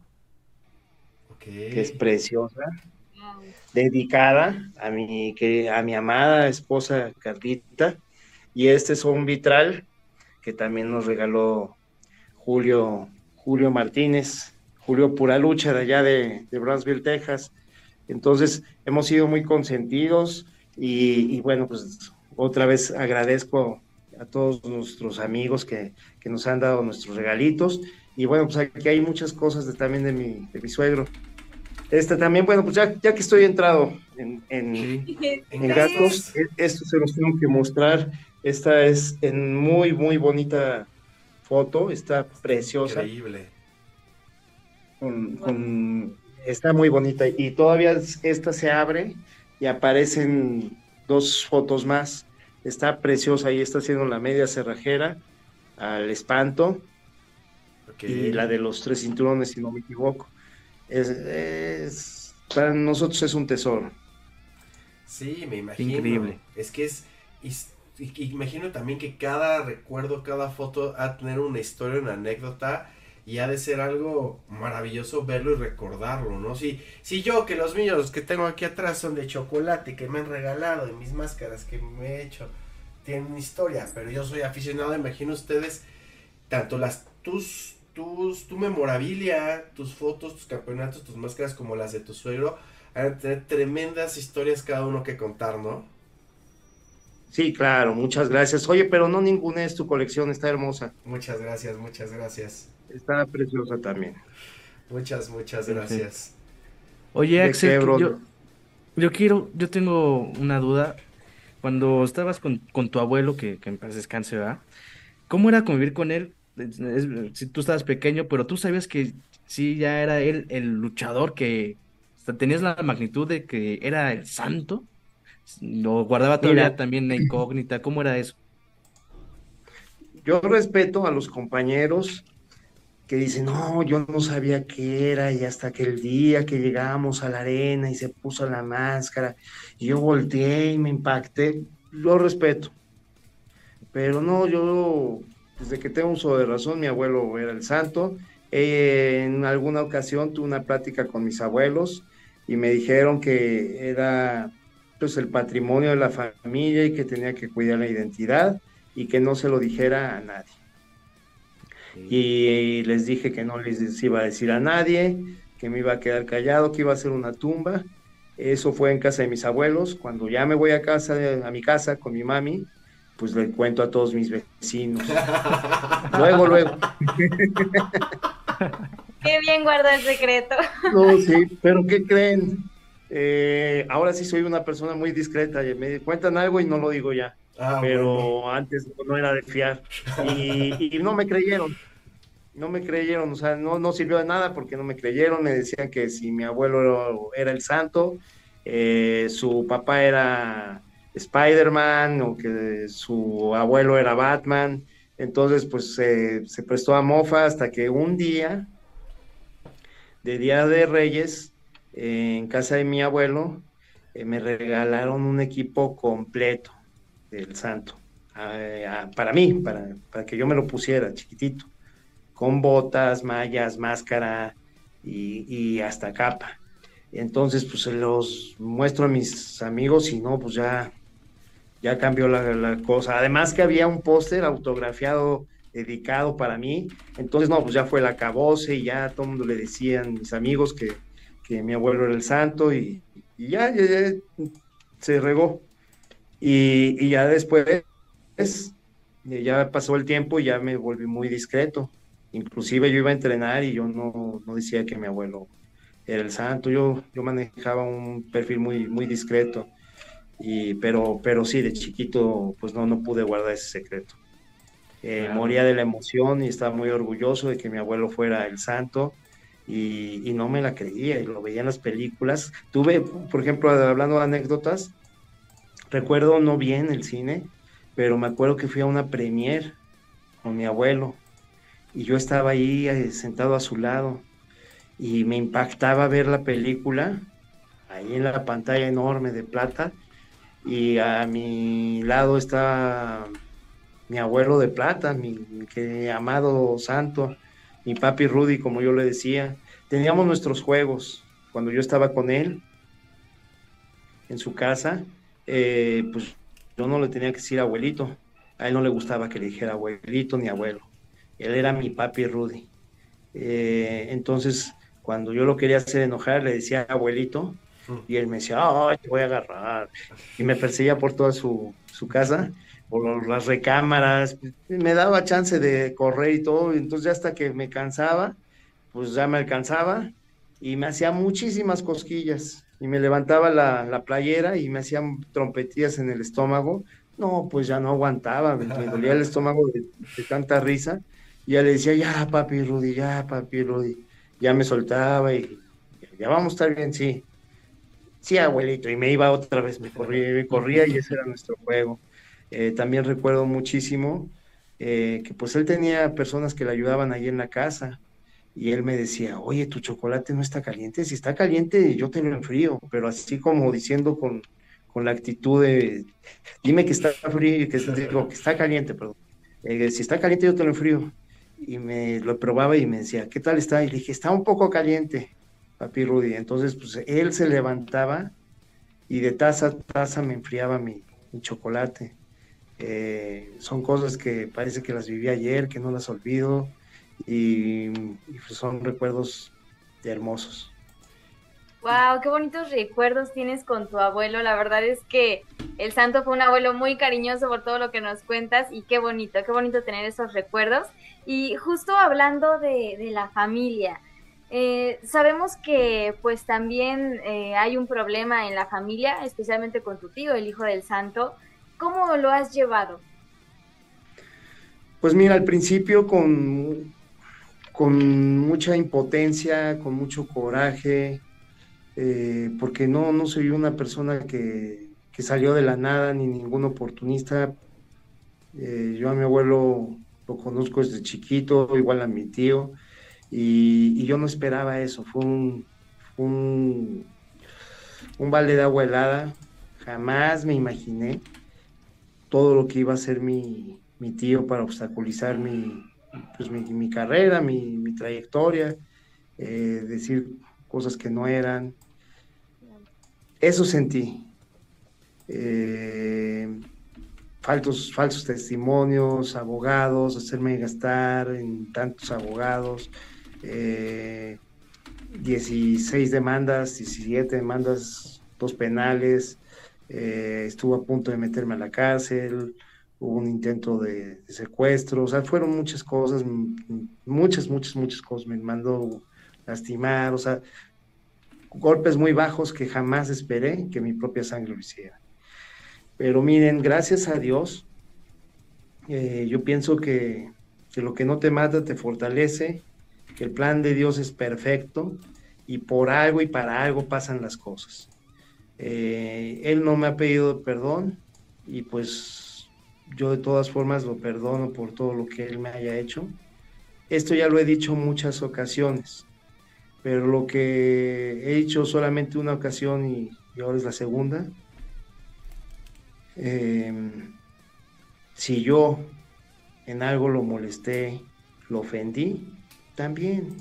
Speaker 4: que es preciosa, dedicada a mi, que, a mi amada esposa Carlita. Y este es un vitral que también nos regaló Julio, Julio Martínez, Julio Pura Lucha de allá de, de Brownsville, Texas. Entonces, hemos sido muy consentidos y, bueno, pues otra vez agradezco a todos nuestros amigos que, nos han dado nuestros regalitos. Y bueno, pues aquí hay muchas cosas de, también de mi, de mi suegro. Este también, bueno, pues ya, ya que estoy entrado en, en, gatos, e, esto se los tengo que mostrar. Esta es en muy, muy bonita foto, está preciosa.
Speaker 1: Increíble.
Speaker 4: Con, está muy bonita y todavía esta se abre y aparecen dos fotos más. Está preciosa y está haciendo la media cerrajera al espanto y la de los tres cinturones, si no me equivoco. Es, para nosotros es un tesoro.
Speaker 1: Sí, me imagino. Increíble. Es que es, imagino también que cada recuerdo, cada foto ha de tener una historia, una anécdota y ha de ser algo maravilloso verlo y recordarlo, ¿no? Si, si yo, que los míos que tengo aquí atrás son de chocolate, que me han regalado, de mis máscaras que me he hecho, tienen historia, pero yo soy aficionado, imagino ustedes, tanto las, tus, tus, tu memorabilia, tus fotos, tus campeonatos, tus máscaras, como las de tu suegro, van a tener tremendas historias cada uno que contar, ¿no?
Speaker 4: Sí, claro, muchas gracias. Oye, pero no ninguna es tu colección, está hermosa.
Speaker 1: Muchas gracias, muchas gracias.
Speaker 4: Está preciosa también.
Speaker 1: Muchas, muchas gracias.
Speaker 3: Oye, Axel, yo, quiero, yo tengo una duda. Cuando estabas con, tu abuelo, que, que en paz descanse, ¿verdad? ¿Cómo era convivir con él? si tú estabas pequeño, pero tú sabías que sí, ya era él el luchador que tenías la magnitud de que era el santo. Lo guardaba todavía también la incógnita. ¿Cómo era eso?
Speaker 4: Yo respeto a los compañeros que dicen, no, yo no sabía qué era, y hasta que el día que llegamos a la arena y se puso la máscara, y yo volteé y me impacté, lo respeto. Pero no, yo, desde que tengo uso de razón, mi abuelo era el santo. en alguna ocasión tuve una plática con mis abuelos y me dijeron que era pues el patrimonio de la familia y que tenía que cuidar la identidad y que no se lo dijera a nadie. Y, les dije que no les iba a decir a nadie, que me iba a quedar callado, que iba a ser una tumba. Eso fue en casa de mis abuelos. Cuando ya me voy a casa, a mi casa con mi mami, pues le cuento a todos mis vecinos. luego, luego.
Speaker 2: Qué bien guarda el secreto.
Speaker 4: No, sí, pero ¿qué creen? Eh, ahora sí soy una persona muy discreta. Me cuentan algo y no lo digo ya. Ah, pero antes no era de fiar. Y, no me creyeron. No me creyeron, o sea, no, no sirvió de nada porque no me creyeron. Me decían que si mi abuelo era, el santo, eh, su papá era Spider-Man o que su abuelo era Batman. Entonces, pues se prestó a mofa hasta que un día, de Día de Reyes, en casa de mi abuelo, eh, me regalaron un equipo completo del santo. para mí, para, para, que yo me lo pusiera chiquitito, con botas, mallas, máscara y, y hasta capa. Entonces, pues se los muestro a mis amigos y no, pues ya ya cambió la, cosa. Además que había un póster autografiado dedicado para mí, entonces no, pues ya fue la cabose y ya todo el mundo le decían mis amigos que, mi abuelo era el santo y, ya, se regó. Y, ya después, ya pasó el tiempo y ya me volví muy discreto. Inclusive yo iba a entrenar y yo no, no decía que mi abuelo era el santo, yo, yo manejaba un perfil muy, muy discreto. Y, pero, pero sí, de chiquito, pues no, no pude guardar ese secreto. Eh, moría de la emoción y estaba muy orgulloso de que mi abuelo fuera el santo y, no me la creía y lo veía en las películas. Tuve, por ejemplo, hablando de anécdotas, recuerdo no bien el cine, pero me acuerdo que fui a una premier con mi abuelo y yo estaba ahí eh, sentado a su lado y me impactaba ver la película ahí en la pantalla enorme de plata y a mi lado está mi abuelo de plata, mi, amado santo, mi papi Rudy, como yo le decía. Teníamos nuestros juegos. Cuando yo estaba con él en su casa, eh, pues yo no le tenía que decir abuelito. A él no le gustaba que le dijera abuelito ni abuelo. Él era mi papi Rudy. Eh, entonces, cuando yo lo quería hacer enojar, le decía abuelito Y él me decía, ay, te voy a agarrar. Y me perseguía por toda su, su casa, por las recámaras. Me daba chance de correr y todo. Entonces ya hasta que me cansaba, pues ya me alcanzaba y me hacía muchísimas cosquillas. Y me levantaba la, la playera y me hacían trompetillas en el estómago. No, pues ya no aguantaba, me, dolía el estómago de, de, tanta risa. Y ya le decía, ya, papi Rudy, ya, papi Rudy. Ya me soltaba y ya vamos a estar bien, sí sí, abuelito, y me iba otra vez, me corría, me corría y ese era nuestro juego. Eh, también recuerdo muchísimo eh, que pues él tenía personas que le ayudaban ahí en la casa y él me decía, oye, tu chocolate no está caliente, si está caliente yo te lo enfrío, pero así como diciendo con, con la actitud de, dime que está frío, que, digo, que está caliente, perdón, eh, si está caliente yo te lo enfrío. Y me lo probaba y me decía, ¿qué tal está? Y le dije, está un poco caliente papi Rudy. Entonces, pues él se levantaba y de taza a taza me enfriaba mi, chocolate. Eh, son cosas que parece que las viví ayer, que no las olvido y, pues, son recuerdos hermosos.
Speaker 2: Wow, qué bonitos recuerdos tienes con tu abuelo. La verdad es que el santo fue un abuelo muy cariñoso por todo lo que nos cuentas y qué bonito, qué bonito tener esos recuerdos. Y justo hablando de, la familia, eh, sabemos que pues también eh, hay un problema en la familia, especialmente con tu tío, el hijo del santo. ¿Cómo lo has llevado?
Speaker 4: Pues mira, al principio con, con mucha impotencia, con mucho coraje, eh, porque no, no soy una persona que, que, salió de la nada ni ningún oportunista. yo a mi abuelo lo conozco desde chiquito, igual a mi tío. Y, yo no esperaba eso, fue un, un, un balde de agua helada, jamás me imaginé todo lo que iba a hacer mi, mi tío para obstaculizar mi, pues mi, carrera, mi, trayectoria, eh, decir cosas que no eran. Eso sentí. Eh, falsos, falsos testimonios, abogados, hacerme gastar en tantos abogados. 16 eh, demandas, 17 demandas, dos penales, eh, estuvo a punto de meterme a la cárcel, hubo un intento de, secuestro, o sea, fueron muchas cosas, muchas, muchas, muchas cosas, me mandó lastimar, o sea, golpes muy bajos que jamás esperé que mi propia sangre lo hiciera. Pero miren, gracias a Dios, eh, yo pienso que, que lo que no te mata te fortalece que el plan de Dios es perfecto y por algo y para algo pasan las cosas. Eh, él no me ha pedido perdón y pues yo de todas formas lo perdono por todo lo que él me haya hecho. Esto ya lo he dicho muchas ocasiones, pero lo que he dicho solamente una ocasión y, ahora es la segunda. Em, si yo en algo lo molesté, lo ofendí, también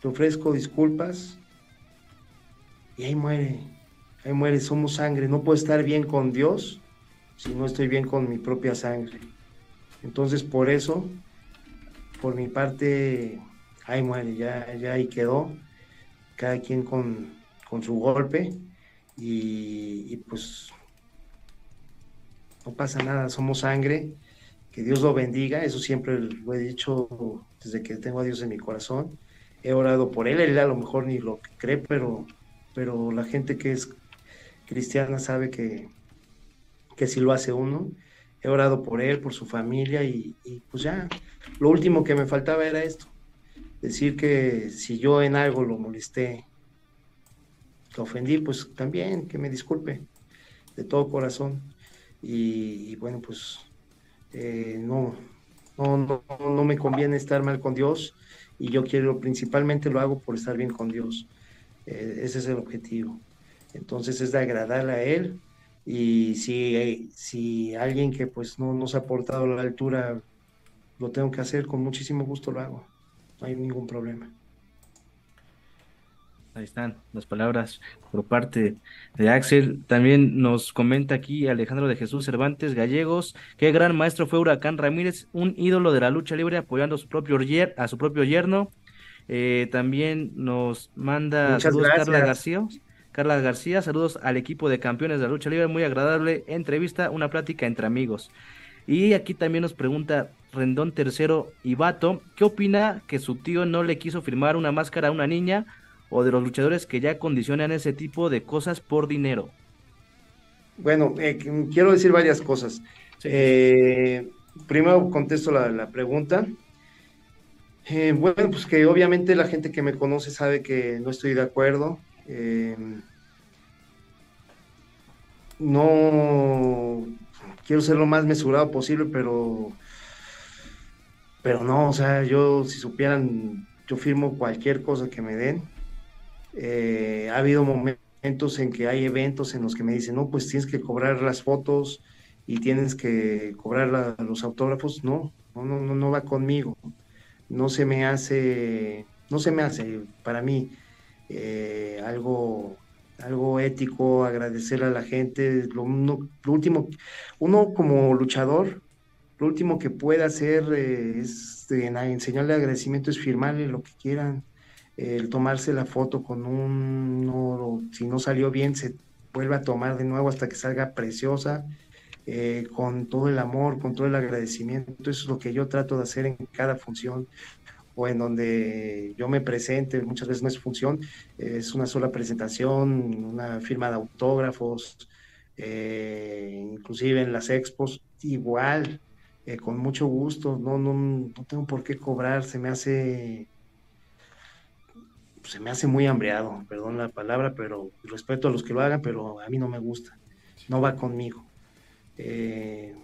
Speaker 4: te ofrezco disculpas y ahí muere, ahí muere, somos sangre, no puedo estar bien con Dios si no estoy bien con mi propia sangre. Entonces por eso, por mi parte, ahí muere, ya, ya ahí quedó, cada quien con, su golpe y, y pues no pasa nada, somos sangre que Dios lo bendiga, eso siempre lo he dicho desde que tengo a Dios en mi corazón. He orado por él, él a lo mejor ni lo cree, pero, pero la gente que es cristiana sabe que, que si lo hace uno. He orado por él, por su familia y, pues ya, lo último que me faltaba era esto, decir que si yo en algo lo molesté, lo ofendí, pues también que me disculpe de todo corazón. y bueno, pues eh, no, no, no, me conviene estar mal con Dios y yo quiero, principalmente lo hago por estar bien con Dios. Eh, ese es el objetivo. Entonces es de agradarle a Él y si, si alguien que pues no nos ha aportado a la altura lo tengo que hacer, con muchísimo gusto lo hago. No hay ningún problema.
Speaker 3: Ahí están las palabras por parte de Axel. También nos comenta aquí Alejandro de Jesús Cervantes Gallegos. Qué gran maestro fue Huracán Ramírez, un ídolo de la lucha libre apoyando a su propio, a su propio yerno. Eh, también nos manda
Speaker 4: Carla
Speaker 3: García. Carla García, saludos al equipo de campeones de la lucha libre, muy agradable entrevista, una plática entre amigos. Y aquí también nos pregunta Rendón Tercero y Vato, ¿qué opina que su tío no le quiso firmar una máscara a una niña o de los luchadores que ya condicionan ese tipo de cosas por dinero?
Speaker 4: Bueno, eh, quiero decir varias cosas. Eh, primero contesto la, pregunta. Eh, bueno, pues que obviamente la gente que me conoce sabe que no estoy de acuerdo. No quiero ser lo más mesurado posible, pero, pero no, o sea, yo si supieran, yo firmo cualquier cosa que me den. Eh, ha habido momentos en que hay eventos en los que me dicen, no, pues tienes que cobrar las fotos y tienes que cobrar los autógrafos. No, no, no, no va conmigo. No se me hace, no se me hace para mí eh, algo algo ético, agradecerle a la gente. Lo, último, uno como luchador, lo último que puede hacer eh, es enseñarle agradecimiento, es firmarle lo que quieran, el tomarse la foto con un, si no salió bien, se vuelve a tomar de nuevo hasta que salga preciosa. Eh, con todo el amor, con todo el agradecimiento. Eso es lo que yo trato de hacer en cada función o en donde yo me presente, muchas veces no es función, es una sola presentación, una firma de autógrafos, eh, inclusive en las expos, igual, eh, con mucho gusto, no, no, no tengo por qué cobrar, se me hace se me hace muy hambreado, perdón la palabra, pero respeto a los que lo hagan, pero a mí no me gusta, no va conmigo. Eh,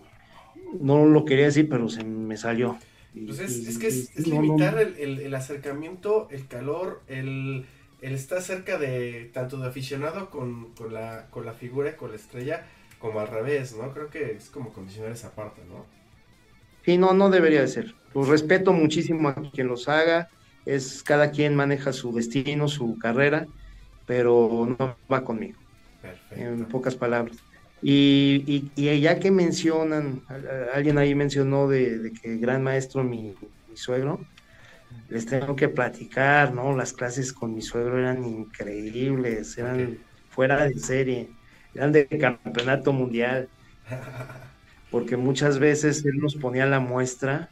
Speaker 4: no lo quería decir, pero se me salió.
Speaker 1: Pues es, que es, limitar el, acercamiento, el calor, el, estar cerca de tanto de aficionado con, la, con la figura, con la estrella, como al revés, ¿no? Creo que es como condicionar esa parte, ¿no?
Speaker 4: Sí, no, no debería de ser. Pues respeto muchísimo a quien los haga, es cada quien maneja su destino, su carrera, pero no va conmigo. Perfecto. En pocas palabras. Y, y, ya que mencionan, alguien ahí mencionó de, que gran maestro mi, suegro, les tengo que platicar, ¿no? Las clases con mi suegro eran increíbles, eran fuera de serie, eran de campeonato mundial, porque muchas veces él nos ponía la muestra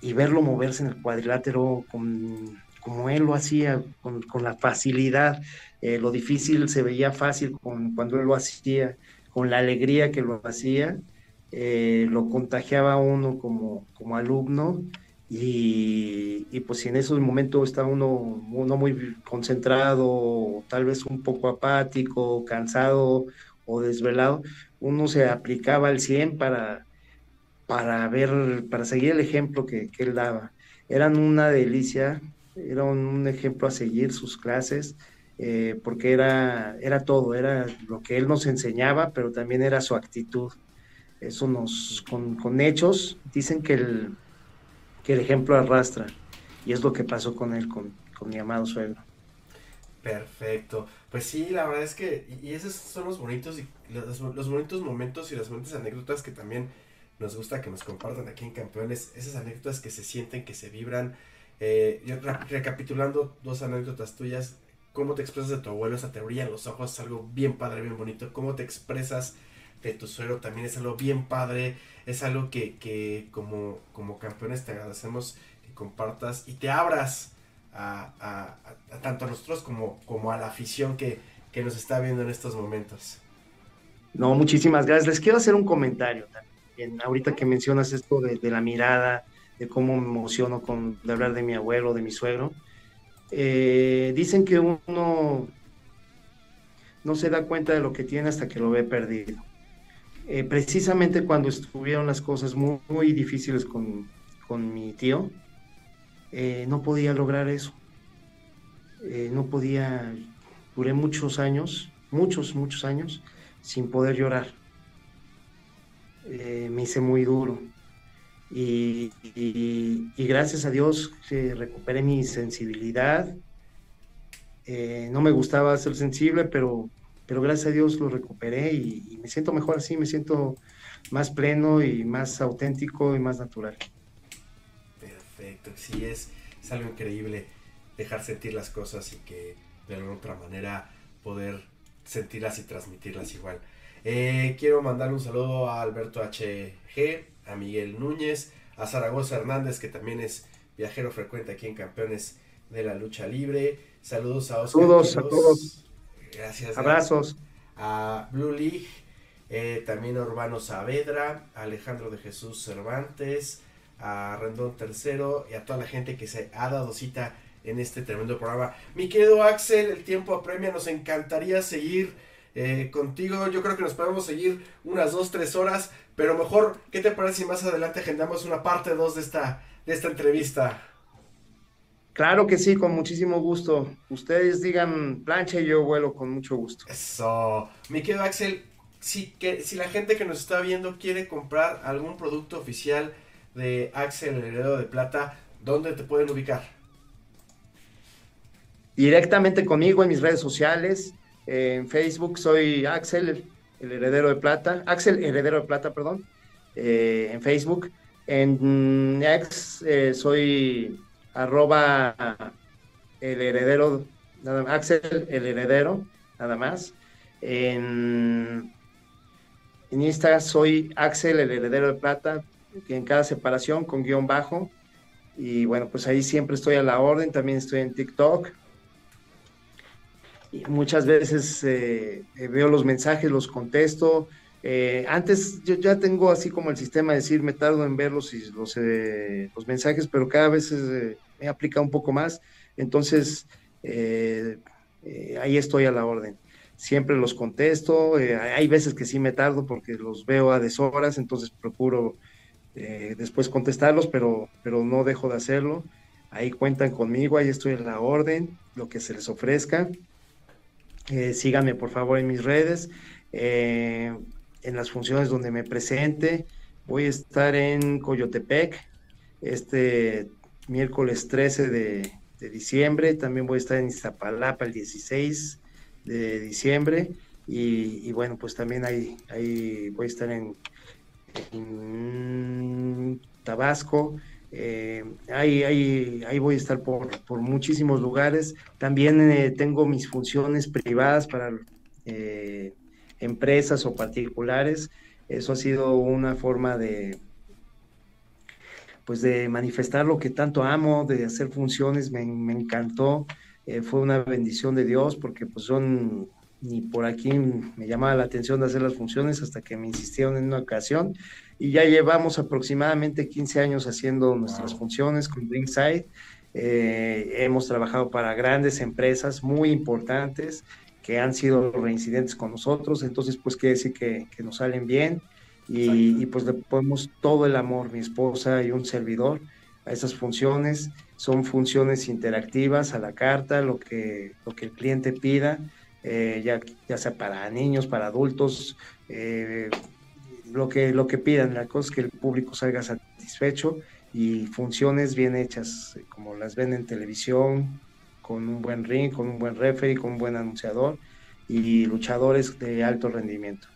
Speaker 4: y verlo moverse en el cuadrilátero con, como él lo hacía, con, la facilidad, eh, lo difícil se veía fácil con, cuando él lo hacía con la alegría que lo hacía, eh, lo contagiaba uno como, como alumno y, pues si en esos momentos está uno, uno muy concentrado, tal vez un poco apático, cansado o desvelado, uno se aplicaba al 100 para, para ver, para seguir el ejemplo que, que él daba. Eran una delicia, era un ejemplo a seguir sus clases. Eh, porque era, era todo, era lo que él nos enseñaba, pero también era su actitud. Eso nos, con, hechos, dicen que el, que el ejemplo arrastra, y es lo que pasó con él, con, con mi amado suegro.
Speaker 1: Perfecto. Pues sí, la verdad es que, y esos son los bonitos, y los, los, bonitos momentos y las bonitas anécdotas que también nos gusta que nos compartan aquí en Campeones, esas anécdotas que se sienten, que se vibran. Eh, recapitulando dos anécdotas tuyas, cómo te expresas de tu abuelo, esa te brillan los ojos, es algo bien padre, bien bonito. Cómo te expresas de tu suegro también es algo bien padre, es algo que, que como, como campeones te agradecemos que compartas y te abras a, tanto a nosotros como, como a la afición que, que nos está viendo en estos momentos.
Speaker 4: No, muchísimas gracias. Les quiero hacer un comentario también. Ahorita que mencionas esto de, de la mirada, de cómo me emociono con de hablar de mi abuelo, de mi suegro. Eh, dicen que uno no se da cuenta de lo que tiene hasta que lo ve perdido. Eh, precisamente cuando estuvieron las cosas muy, difíciles con, mi tío, eh, no podía lograr eso. no podía, duré muchos años, muchos, muchos años, sin poder llorar. me hice muy duro. Y, gracias a Dios recuperé mi sensibilidad. Eh, no me gustaba ser sensible, pero, pero gracias a Dios lo recuperé y, me siento mejor así, me siento más pleno y más auténtico y más natural.
Speaker 1: Perfecto, sí, es, algo increíble dejar sentir las cosas y que de alguna otra manera poder sentirlas y transmitirlas igual. Eh, quiero mandar un saludo a Alberto HG, a Miguel Núñez, a Zaragoza Hernández, que también es viajero frecuente aquí en Campeones de la Lucha Libre. Saludos a Oscar.
Speaker 4: Saludos a todos.
Speaker 1: Gracias.
Speaker 4: Abrazos.
Speaker 1: A Blue League, eh, también a Urbano Saavedra, a Alejandro de Jesús Cervantes, a Rendón Tercero y a toda la gente que se ha dado cita en este tremendo programa. Mi querido Axel, el tiempo apremia, nos encantaría seguir eh, contigo. Yo creo que nos podemos seguir unas dos, tres horas, pero mejor, ¿qué te parece si más adelante agendamos una parte dos de esta, de esta entrevista?
Speaker 4: Claro que sí, con muchísimo gusto. Ustedes digan plancha y yo vuelo con mucho gusto.
Speaker 1: Eso. Mi querido Axel, si, que, si la gente que nos está viendo quiere comprar algún producto oficial de Axel, el heredero de plata, ¿dónde te pueden ubicar?
Speaker 4: Directamente conmigo en mis redes sociales. En Facebook soy Axel, el heredero de plata. Axel, heredero de plata, perdón. Eh, en Facebook. En X eh, soy arroba el heredero, nada Axel, el heredero, nada más. En, en Instagram soy Axel, el heredero de plata, que en cada separación con guion bajo. Y bueno, pues ahí siempre estoy a la orden, también estoy en TikTok muchas veces eh, eh, veo los mensajes, los contesto. Eh, antes yo ya tengo así como el sistema de decir, me tardo en ver los, los, mensajes, pero cada vez me aplica un poco más. Entonces, ahí estoy a la orden. Siempre los contesto. hay veces que sí me tardo porque los veo a deshoras, entonces procuro después contestarlos, pero, pero no dejo de hacerlo. Ahí cuentan conmigo, ahí estoy a la orden, lo que se les ofrezca. Eh, síganme por favor en mis redes, eh, en las funciones donde me presente. Voy a estar en Coyotepec este miércoles 13 de, diciembre. También voy a estar en Iztapalapa el 16 de diciembre. Y, bueno, pues también ahí, ahí voy a estar en, en Tabasco eh, ahí, ahí, voy a estar por, muchísimos lugares. También eh, tengo mis funciones privadas para eh, empresas o particulares. Eso ha sido una forma de, pues de manifestar lo que tanto amo, de hacer funciones. Me, encantó. fue una bendición de Dios porque pues son ni por aquí me llamaba la atención de hacer las funciones hasta que me insistieron en una ocasión y ya llevamos aproximadamente 15 años haciendo nuestras funciones con Ringside. Eh, hemos trabajado para grandes empresas muy importantes que han sido reincidentes con nosotros, entonces pues quiere decir que, que nos salen bien y, y, pues le ponemos todo el amor, mi esposa y un servidor, a esas funciones. Son funciones interactivas a la carta, lo que, lo que el cliente pida, eh, ya, ya sea para niños, para adultos, eh, lo que, lo que pidan, la cosa es que el público salga satisfecho y funciones bien hechas, eh, como las ven en televisión, con un buen ring, con un buen referee, con un buen anunciador y luchadores de alto rendimiento.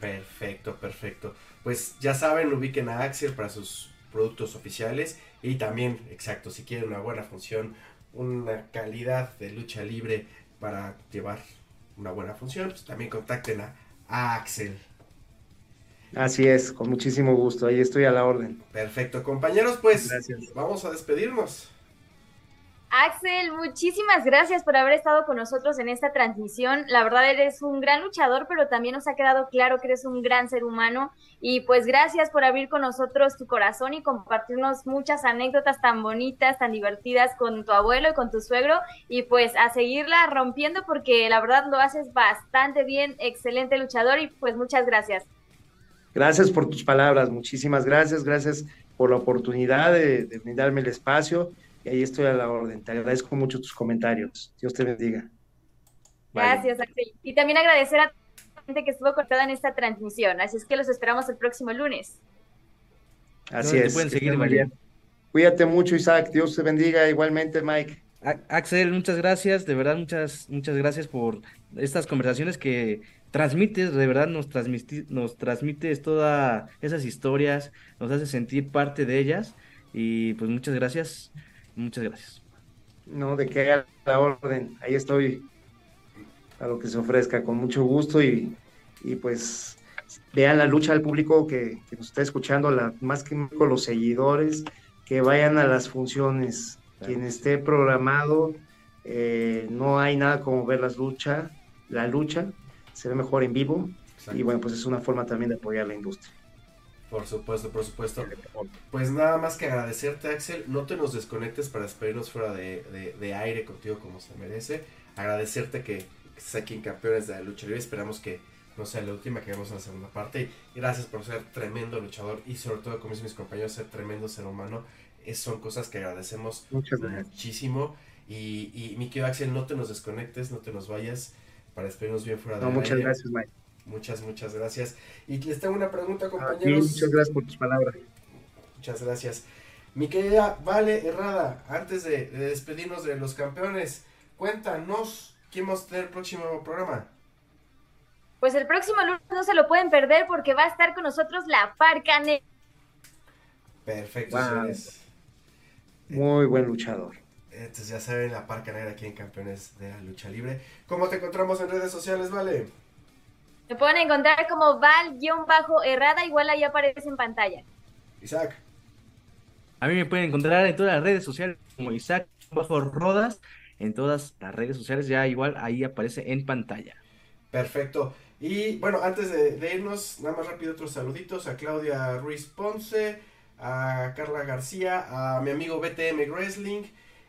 Speaker 1: Perfecto, perfecto. Pues ya saben, ubiquen a Axel para sus productos oficiales y también, exacto, si quieren una buena función, una calidad de lucha libre para llevar una buena función, pues también contacten a, a Axel.
Speaker 4: Así es, con muchísimo gusto, ahí estoy a la orden.
Speaker 1: Perfecto, compañeros, pues vamos a despedirnos.
Speaker 2: Axel, muchísimas gracias por haber estado con nosotros en esta transmisión. La verdad eres un gran luchador, pero también nos ha quedado claro que eres un gran ser humano. Y pues gracias por abrir con nosotros tu corazón y compartirnos muchas anécdotas tan bonitas, tan divertidas con tu abuelo y con tu suegro. Y pues a seguirla rompiendo porque la verdad lo haces bastante bien, excelente luchador y pues muchas gracias.
Speaker 4: Gracias por tus palabras, muchísimas gracias, gracias por la oportunidad de, brindarme el espacio y ahí estoy a la orden. Te agradezco mucho tus comentarios. Dios te bendiga.
Speaker 2: Gracias, Axel. Y también agradecer a la gente que estuvo cortada en esta transmisión. Así es que los esperamos el próximo lunes.
Speaker 4: Así es. Pueden seguir, María. Cuídate mucho, Isaac. Dios te bendiga igualmente, Mike.
Speaker 3: Axel, muchas gracias, de verdad, muchas, muchas gracias por estas conversaciones que transmites, de verdad nos, nos transmites todas esas historias, nos hace sentir parte de ellas y pues muchas gracias, muchas gracias.
Speaker 4: No, de que a la orden, ahí estoy. a lo que se ofrezca, con mucho gusto y, y pues vean la lucha del público que, nos está escuchando, la, más que con los seguidores, que vayan a las funciones. Quien esté programado, eh, no hay nada como ver las lucha, la lucha, se ve mejor en vivo y bueno, pues es una forma también de apoyar la industria.
Speaker 1: Por supuesto, por supuesto. Pues nada más que agradecerte, Axel. No te nos desconectes para despedirnos fuera de, de, aire contigo como se merece. Agradecerte que, estés aquí en Campeones de la Lucha Libre. Esperamos que no sea la última, que vemos en la segunda parte. Y gracias por ser tremendo luchador y sobre todo, como dicen mis compañeros, ser tremendo ser humano. Es, son cosas que agradecemos muchísimo. Y, y mi querido Axel, no te nos desconectes, no te nos vayas para despedirnos bien fuera de
Speaker 4: no, Muchas gracias, Mike.
Speaker 1: Muchas, muchas gracias. Y les tengo una pregunta, compañeros.
Speaker 4: muchas gracias por tus palabras.
Speaker 1: Muchas gracias. Mi querida Vale Errada, antes de, despedirnos de los campeones, cuéntanos quién va a tener el próximo programa.
Speaker 2: Pues el próximo lunes no se lo pueden perder porque va a estar con nosotros la Parca
Speaker 1: Perfecto,
Speaker 4: Muy buen luchador.
Speaker 1: Entonces ya saben, la Parca Negra aquí en Campeones de la Lucha Libre. ¿Cómo te encontramos en redes sociales, Vale?
Speaker 2: Me pueden encontrar como Val-Errada, igual ahí aparece en pantalla.
Speaker 1: Isaac.
Speaker 3: A mí me pueden encontrar en todas las redes sociales como Isaac-Rodas, en todas las redes sociales, ya igual ahí aparece en pantalla.
Speaker 1: Perfecto. Y bueno, antes de, irnos, nada más rápido otros saluditos a Claudia Ruiz Ponce, a Carla García, a mi amigo BTM Wrestling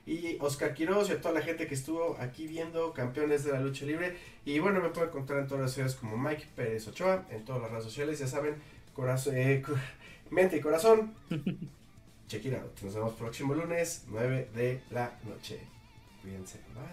Speaker 1: y Oscar Quiroz y a toda la gente que estuvo aquí viendo Campeones de la Lucha Libre. Y bueno, me pueden encontrar en todas las redes como Mike Pérez Ochoa, en todas las redes sociales, ya saben, corazón, eh, mente y corazón. Check it out. Nos vemos próximo lunes, 9 de la noche. Cuídense. Bye.